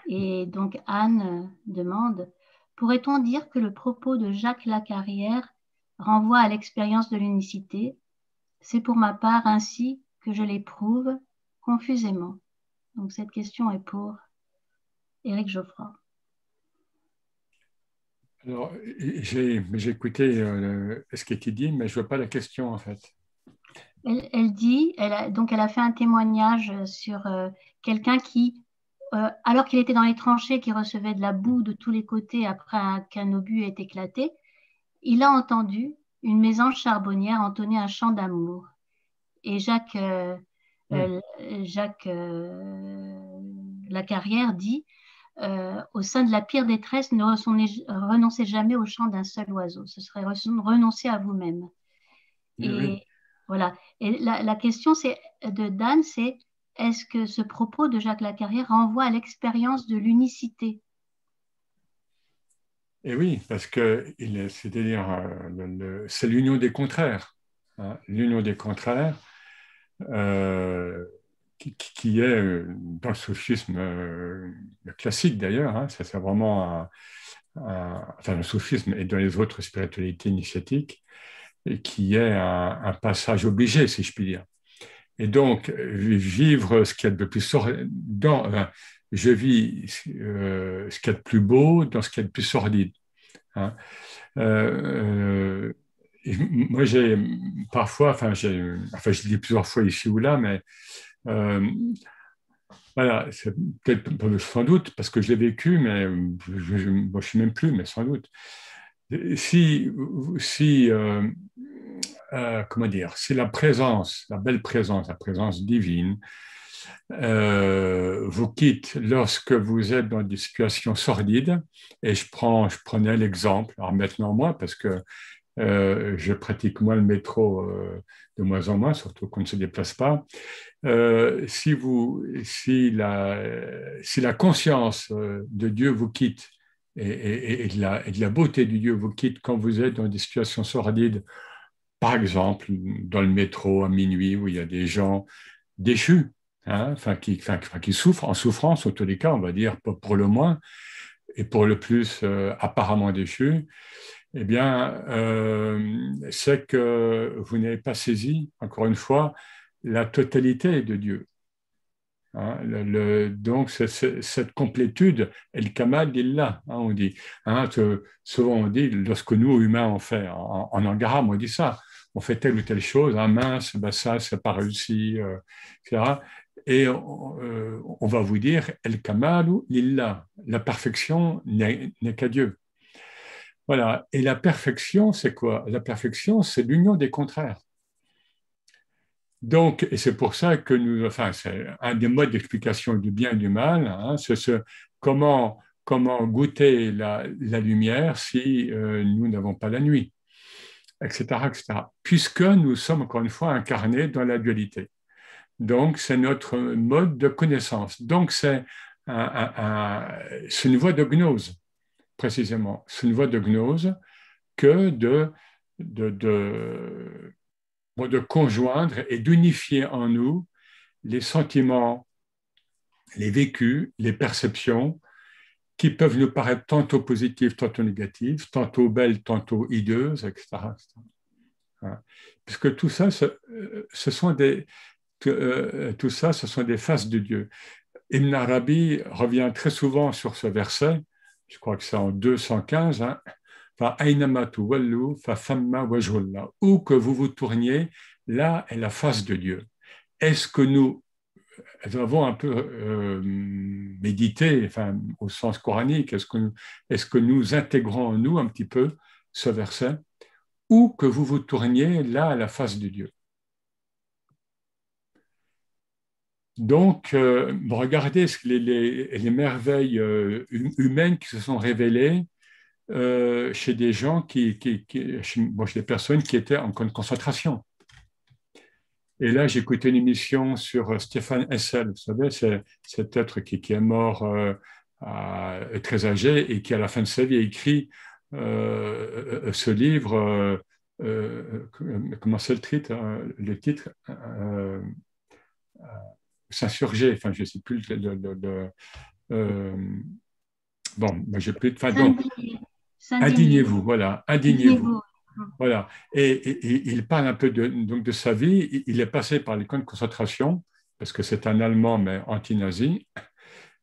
Et donc Anne demande, pourrait-on dire que le propos de Jacques Lacarrière renvoie à l'expérience de l'unicité? C'est pour ma part ainsi que je l'éprouve confusément. Donc cette question est pour Éric Geoffroy. Alors, j'ai écouté euh, ce qui était dit, mais je ne vois pas la question en fait. Elle, dit, elle a, donc elle a fait un témoignage sur euh, quelqu'un qui, euh, alors qu'il était dans les tranchées, qui recevait de la boue de tous les côtés après qu'un obus ait éclaté, il a entendu une maison charbonnière entonner un chant d'amour. Et Jacques, Jacques Lacarrière dit au sein de la pire détresse, ne renoncez jamais au chant d'un seul oiseau. Ce serait renoncer à vous-même. Et voilà. Et la, question c'est de Dan, c'est est-ce que ce propos de Jacques Lacarrière renvoie à l'expérience de l'unicité? Et oui, parce que c'est-à-dire euh, c'est l'union des contraires. Hein. l'union des contraires. Euh, qui, est euh, dans le sophisme euh, classique d'ailleurs, hein, ça c'est vraiment un, enfin le sophisme et dans les autres spiritualités initiatiques, et qui est un, passage obligé, si je puis dire. Et donc, vivre ce qu'il y a de plus dans, je vis euh, ce qu'il y a de plus beau dans ce qu'il y a de plus sordide. Hein. moi, j'ai parfois, enfin, enfin, je dis plusieurs fois ici ou là, mais euh, voilà, c'est peut-être sans doute parce que je l'ai vécu, mais je ne suis même plus, mais sans doute. Si, si euh, euh, comment dire, si la présence, la belle présence, la présence divine, vous quitte lorsque vous êtes dans des situations sordides, et je, prends, je prenais l'exemple, alors maintenant moi, parce que euh, je pratique moins le métro euh, de moins en moins, surtout qu'on ne se déplace pas. Euh, si, vous, si, la, conscience de Dieu vous quitte et, de la, et, de beauté du Dieu vous quitte quand vous êtes dans des situations sordides, par exemple dans le métro à minuit où il y a des gens déchus, hein, enfin, qui souffrent, en souffrance, en tous les cas, on va dire, pour le moins, et pour le plus apparemment déchus, eh bien, euh, c'est que vous n'avez pas saisi, encore une fois, la totalité de Dieu. Hein, donc, cette complétude, el kamal là, hein, on dit. Hein, souvent, on dit, lorsque nous, humains, on fait, en, en on dit ça, on fait telle ou telle chose, mince, bah ça, ça n'a pas réussi, euh, etc. Et on, euh, on, va vous dire, el kamalu lillah, la perfection n'est qu'à Dieu. Voilà. Et la perfection, c'est quoi? La perfection, c'est l'union des contraires. Donc, et c'est pour ça que nous, enfin, c'est un des modes d'explication du bien et du mal, hein, c'est ce, comment, comment goûter la, lumière si euh, nous n'avons pas la nuit, etc., etc. Puisque nous sommes encore une fois incarnés dans la dualité. Donc, c'est notre mode de connaissance. Donc, c'est une voie de gnose précisément. C'est une voie de gnose que de, de, de, de conjoindre et d'unifier en nous les sentiments, les vécus, les perceptions qui peuvent nous paraître tantôt positives, tantôt négatives, tantôt belles, tantôt hideuses, etc. Hein? Puisque tout ça, ce, sont des, euh, tout ça, ce sont des faces de Dieu. Ibn Arabi revient très souvent sur ce verset je crois que c'est en 215, hein, où que vous vous tourniez, là est la face de Dieu. Est-ce que nous avons un peu euh, médité, enfin, au sens coranique, est-ce que, est que nous intégrons en nous un petit peu ce verset? Où que vous vous tourniez, là est la face de Dieu. Donc, euh, regardez les, merveilles euh, humaines qui se sont révélées euh, chez des gens qui, chez, des personnes qui étaient en concentration. Et là, écouté une émission sur Stéphane Hessel, vous savez, c'est cet être qui, est mort très âgé et qui, à la fin de sa vie, a écrit ce livre. comment c'est le titre, le titre s'insurger. Enfin, je ne sais plus le. euh, bon, j'ai plus. Enfin, indignez-vous, voilà, indignez-vous. Voilà. Et, il parle un peu de, donc de sa vie. Il est passé par les camps de concentration, parce que c'est un Allemand, mais anti-nazi.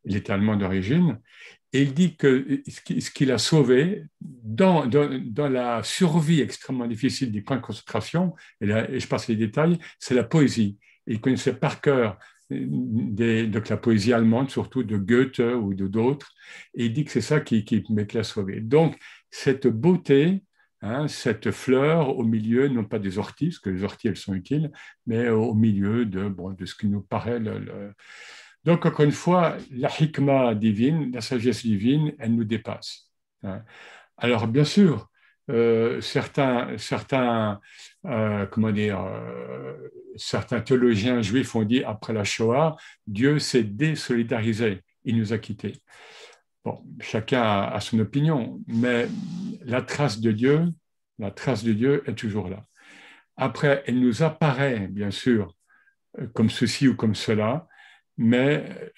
il était allemand d'origine, et il dit que ce qui l'a sauvé dans, dans, la survie extrêmement difficile des camps de concentration, et, et je passe les détails, c'est la poésie. Il connaissait par cœur des, donc la poésie allemande, surtout de Goethe ou de d'autres, et il dit que c'est ça qui, qui l'a sauvé. Donc, cette beauté, hein, cette fleur au milieu, non pas des orties, parce que les orties, elles sont utiles, mais au milieu de, bon, de ce qui nous paraît le donc, encore une fois, la hikmah divine, la sagesse divine, elle nous dépasse. Hein. Alors, bien sûr, euh, certains, certains, euh, comment dire, euh, certains théologiens juifs ont dit après la Shoah, Dieu s'est désolidarisé, il nous a quittés. Bon, chacun a, son opinion, mais la trace de Dieu, la trace de Dieu est toujours là. Après, elle nous apparaît, bien sûr, comme ceci ou comme cela, mais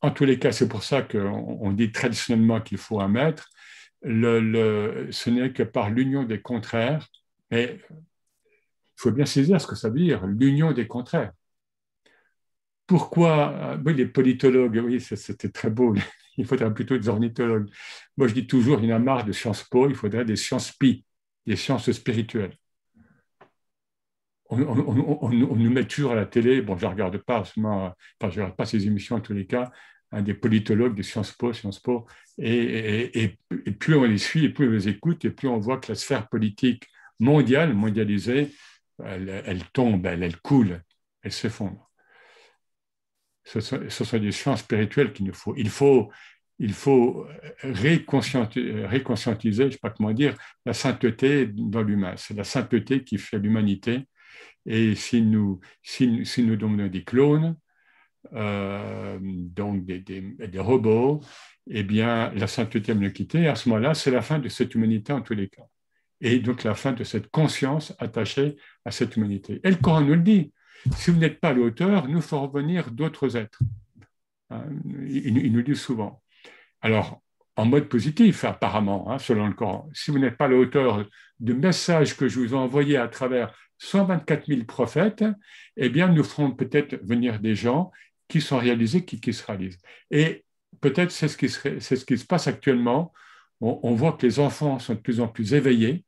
en tous les cas, c'est pour ça qu'on dit traditionnellement qu'il faut un maître. Ce n'est que par l'union des contraires. Mais il faut bien saisir ce que ça veut dire, l'union des contraires. Pourquoi oui, Les politologues, oui, c'était très beau. Il faudrait plutôt des ornithologues. Moi, je dis toujours, il y en a marre de Sciences Po, il faudrait des sciences pi, des sciences spirituelles on, nous met toujours à la télé, bon, je ne regarde pas, seulement, je regarde pas ces émissions en tous les cas, hein, des politologues de Sciences Po, Sciences Po, et, plus on les suit, et plus on les écoute, et plus on voit que la sphère politique mondiale, mondialisée, elle, tombe, elle, coule, elle s'effondre. Ce sont, des sciences spirituelles qu'il nous faut. Il faut, il faut réconscientiser, je ne sais pas comment dire, la sainteté dans l'humain. C'est la sainteté qui fait l'humanité et si nous, si, si nous donnons des clones, euh, donc des, des, robots, eh bien, la sainteté nous quitter. À ce moment-là, c'est la fin de cette humanité en tous les cas. Et donc la fin de cette conscience attachée à cette humanité. Et le Coran nous le dit. Si vous n'êtes pas l'auteur, nous ferons venir d'autres êtres. Hein, il, il, nous dit souvent. Alors, en mode positif, apparemment, hein, selon le Coran. Si vous n'êtes pas l'auteur du message que je vous ai envoyé à travers 124 000 prophètes, eh bien, nous ferons peut-être venir des gens qui sont réalisés, qui, se réalisent. Et peut-être c'est ce, qui se, passe actuellement. On, voit que les enfants sont de plus en plus éveillés.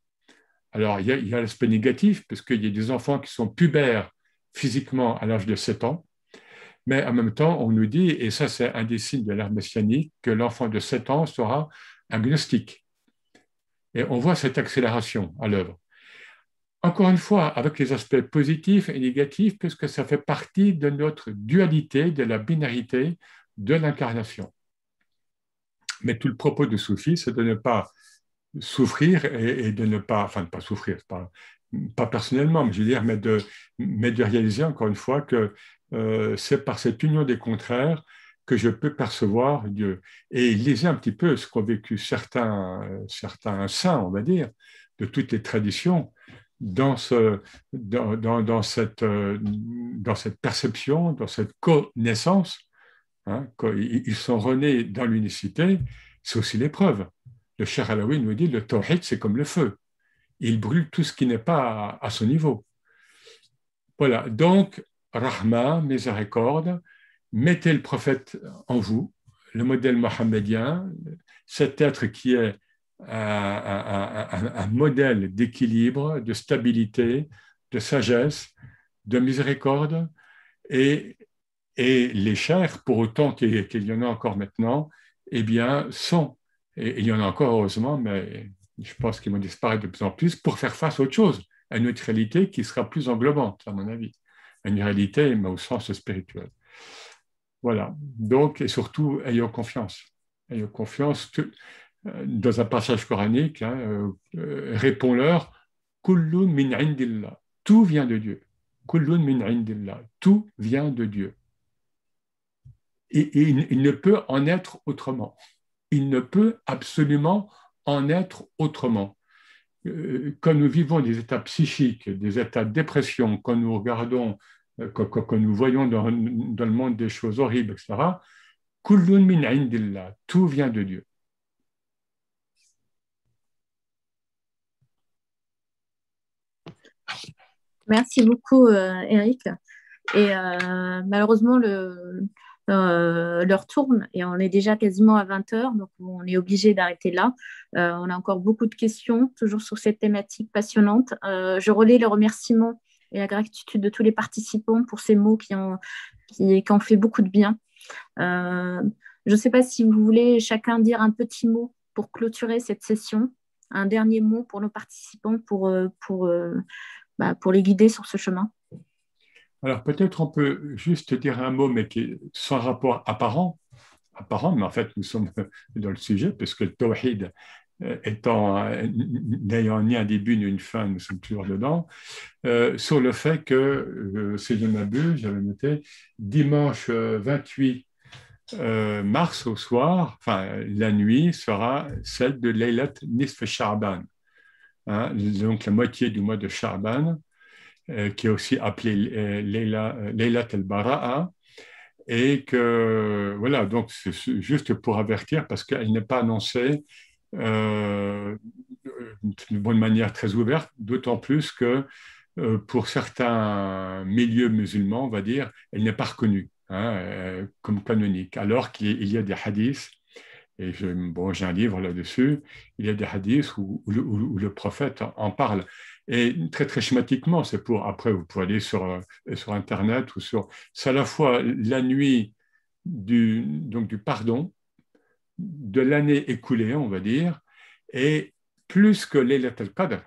Alors, il y a l'aspect négatif, parce qu'il y a des enfants qui sont pubères physiquement à l'âge de 7 ans, mais en même temps, on nous dit, et ça c'est un des signes de l'ère messianique, que l'enfant de 7 ans sera agnostique. Et on voit cette accélération à l'œuvre encore une fois, avec les aspects positifs et négatifs, puisque ça fait partie de notre dualité, de la binarité de l'incarnation. Mais tout le propos de Soufi, c'est de ne pas souffrir et, de ne pas, enfin, de pas souffrir, pas, pas personnellement, mais de, mais de réaliser encore une fois que euh, c'est par cette union des contraires que je peux percevoir Dieu. Et lisez un petit peu ce qu'ont vécu certains, certains saints, on va dire, de toutes les traditions dans, ce, dans, dans, cette, euh, dans cette perception, dans cette connaissance. Hein, ils sont renés dans l'unicité, c'est aussi l'épreuve. Le Cher Alaoui nous dit le tawhid, c'est comme le feu. Il brûle tout ce qui n'est pas à, son niveau. Voilà, donc, Rahma, miséricorde, mettez le prophète en vous, le modèle mohammedien, cet être qui est un, modèle d'équilibre, de stabilité, de sagesse, de miséricorde, et, et les chers, pour autant qu'il y en a encore maintenant, eh bien, sont, et il y en a encore heureusement, mais je pense qu'ils vont disparaître de plus en plus, pour faire face à autre chose, à une autre réalité qui sera plus englobante, à mon avis, une réalité, mais au sens spirituel. Voilà. Donc, et surtout, ayons confiance. Ayons confiance dans un passage coranique, hein, euh, euh, répond-leur Kullun min indillah. Tout vient de Dieu. Kullun min indillah. Tout vient de Dieu. Et, il, ne peut en être autrement. Il ne peut absolument en être autrement. Euh, quand nous vivons des états psychiques, des états de dépression, quand nous regardons, quand, nous voyons dans, dans, le monde des choses horribles, etc., Kullun min indillah. Tout vient de Dieu. Merci beaucoup, euh, Eric. Et euh, malheureusement, le, l'heure tourne et on est déjà quasiment à 20 heures, donc on est obligé d'arrêter là. on a encore beaucoup de questions, toujours sur cette thématique passionnante. je relais les remerciements et la gratitude de tous les participants pour ces mots qui ont, qui, qui ont fait beaucoup de bien. je ne sais pas si vous voulez chacun dire un petit mot pour clôturer cette session un dernier mot pour nos participants pour, euh, pour, euh, bah, pour les guider sur ce chemin. Alors peut-être on peut juste dire un mot, mais qui est sans rapport apparent, apparent, mais en fait nous sommes dans le sujet, puisque le tawhid euh, étant n'ayant ni un début ni une fin, nous sommes toujours dedans, sur le fait que, si je m'abuse, j'avais noté, dimanche 28 euh, mars au soir, enfin la nuit, sera celle de Laylat Nisf Sharban, hein, donc la moitié du mois de Sharban, euh, qui est aussi appelé euh, Laylat al-Bara'a, et que voilà, donc c'est juste pour avertir parce qu'elle n'est pas annoncée d'une bonne manière très ouverte, d'autant plus que pour certains milieux musulmans, on va dire, elle n'est pas reconnue. Hein, euh, comme canonique, alors qu'il y a des hadiths, et j'ai un livre là-dessus, il y a des hadiths où, le prophète en parle. Et très, très schématiquement, c'est pour, après, vous pouvez aller sur, euh, sur Internet ou sur. C'est à la fois la nuit du, donc du pardon, de l'année écoulée, on va dire, et plus que l'Elat al-Qadr,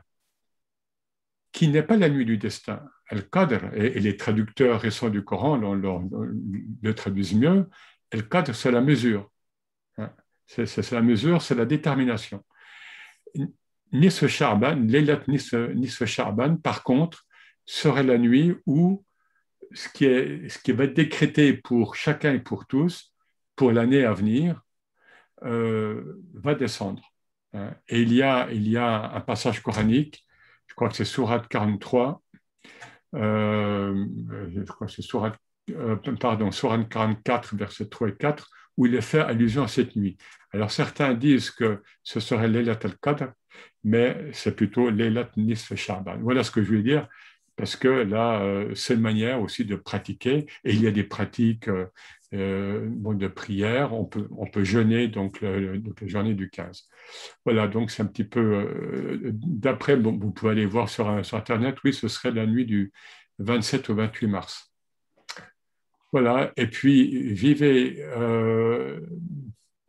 qui n'est pas la nuit du destin. Al-Qadr, et, les traducteurs récents du Coran le traduisent mieux, Al-Qadr, c'est la mesure. C'est la mesure, c'est la détermination. Nisf Sharban, l'Elat Nisf Sharban, par contre, serait la nuit où ce qui, ce va être décrété pour chacun et pour tous, pour l'année à venir, euh, va descendre. Hein. Et il y, a, il y a un passage coranique je crois que c'est Sourate 43, euh, je crois que c'est Sourate, euh, pardon, 44, versets 3 et 4, où il est fait allusion à cette nuit. Alors certains disent que ce serait Leilat al-Qadr, mais c'est plutôt Leilat Nisf Shaban. Voilà ce que je veux dire, parce que là, euh, c'est une manière aussi de pratiquer, et il y a des pratiques euh, de prière, on peut, on peut jeûner donc, la journée du 15. Voilà, donc c'est un petit peu, d'après, vous pouvez aller voir sur, Internet, oui, ce serait la nuit du 27 au 28 mars. Voilà, et puis vivez, euh,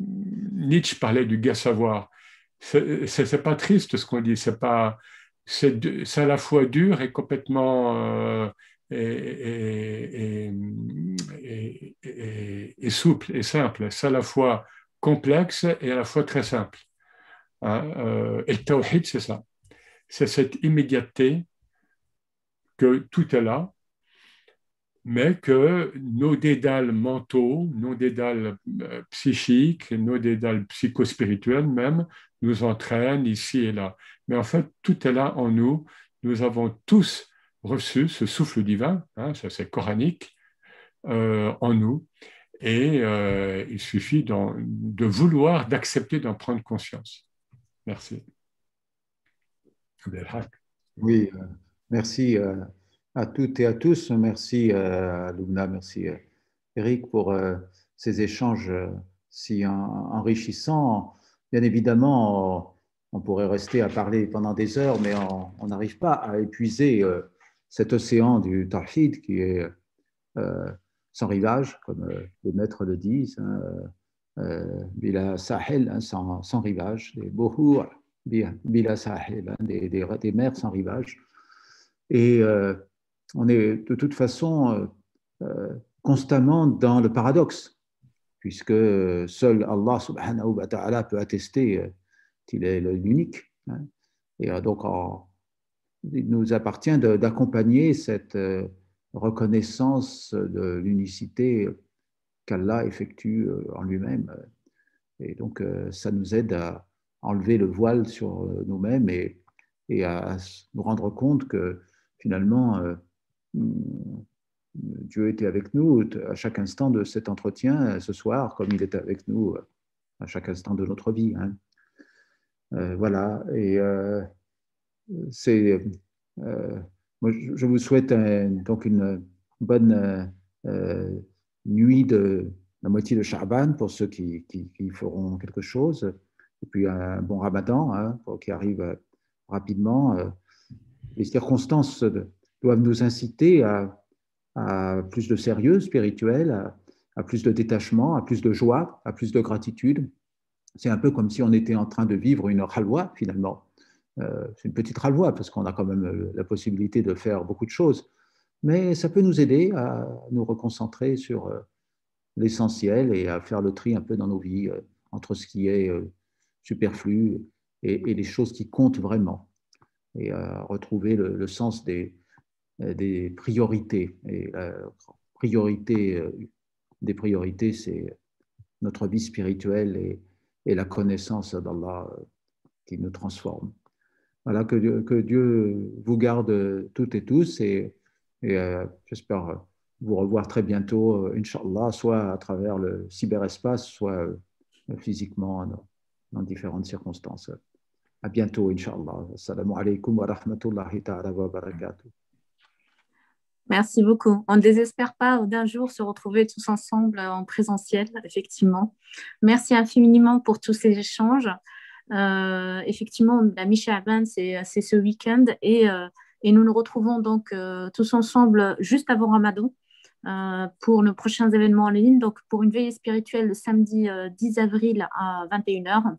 Nietzsche parlait du gai savoir. C'est pas triste ce qu'on dit, c'est pas, c'est à la fois dur et complètement et, et, souple et simple. C'est à la fois complexe et à la fois très simple. Hein, euh, et le tawhid, c'est ça. C'est cette immédiateté que tout est là, mais que nos dédales mentaux, nos dédales euh, psychiques, nos dédales psychospirituels même, nous entraînent ici et là. Mais en fait, tout est là en nous. Nous avons tous reçu ce souffle divin, hein, ça c'est coranique, euh, en nous. Et euh, il suffit de vouloir, d'accepter d'en prendre conscience. Merci. Oui, merci à toutes et à tous. Merci Lumna, merci Eric pour ces échanges si enrichissants. Bien évidemment, on pourrait rester à parler pendant des heures, mais on n'arrive pas à épuiser cet océan du Tawhid qui est euh, sans rivage, comme euh, les maîtres le disent, hein, euh, Bila Sahel, hein, sans, rivage, Bohur, Bila Sahel, hein, des, mers sans rivage. Et on est de toute façon constamment dans le paradoxe, puisque seul Allah subhanahu wa ta'ala peut attester qu'il est l'unique. Et donc, il nous appartient d'accompagner cette euh, reconnaissance de l'unicité qu'Allah effectue euh, en lui-même. Et donc, euh, ça nous aide à enlever le voile sur nous-mêmes et, à nous rendre compte que finalement, Dieu était avec nous à chaque instant de cet entretien ce soir, comme il est avec nous à chaque instant de notre vie. Hein. voilà. Et c'est, euh, moi, je vous souhaite donc une bonne euh, nuit de la moitié de Sha'ban pour ceux qui, feront quelque chose, et puis un bon ramadan hein, qui arrive rapidement. Les circonstances doivent nous inciter à, plus de sérieux spirituel, à, plus de détachement, à plus de joie, à plus de gratitude. C'est un peu comme si on était en train de vivre une halwa finalement. Euh, c'est une petite halwa parce qu'on a quand même la possibilité de faire beaucoup de choses, mais ça peut nous aider à nous reconcentrer sur euh, l'essentiel et à faire le tri un peu dans nos vies euh, entre ce qui est superflu et, les choses qui comptent vraiment et à retrouver le sens des, euh, des priorités. Et la priorité euh, des priorités, c'est notre vie spirituelle et, la connaissance d'Allah euh, qui nous transforme. Voilà, que Dieu, que Dieu vous garde toutes et tous et, j'espère vous revoir très bientôt, Inch'Allah, soit à travers le cyberespace, soit physiquement dans, différentes circonstances. À bientôt, Inch'Allah. Assalamu alaikum wa rahmatullahi wa barakatuh. Merci beaucoup. On ne désespère pas d'un jour se retrouver tous ensemble en présentiel, effectivement. Merci infiniment pour tous ces échanges. Euh, effectivement, la Micha c'est ce week-end et, euh, et, nous nous retrouvons donc euh, tous ensemble juste avant Ramadan pour nos prochains événements en ligne. Donc, pour une veillée spirituelle le samedi 10 avril à 21h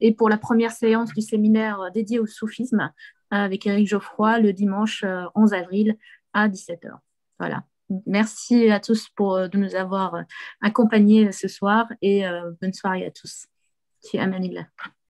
et pour la première séance du séminaire dédié au soufisme avec Eric Geoffroy le dimanche 11 avril à 17h. Voilà. Merci à tous pour, euh, de nous avoir euh, accompagnés ce soir et euh, bonne soirée à tous. Amanillah.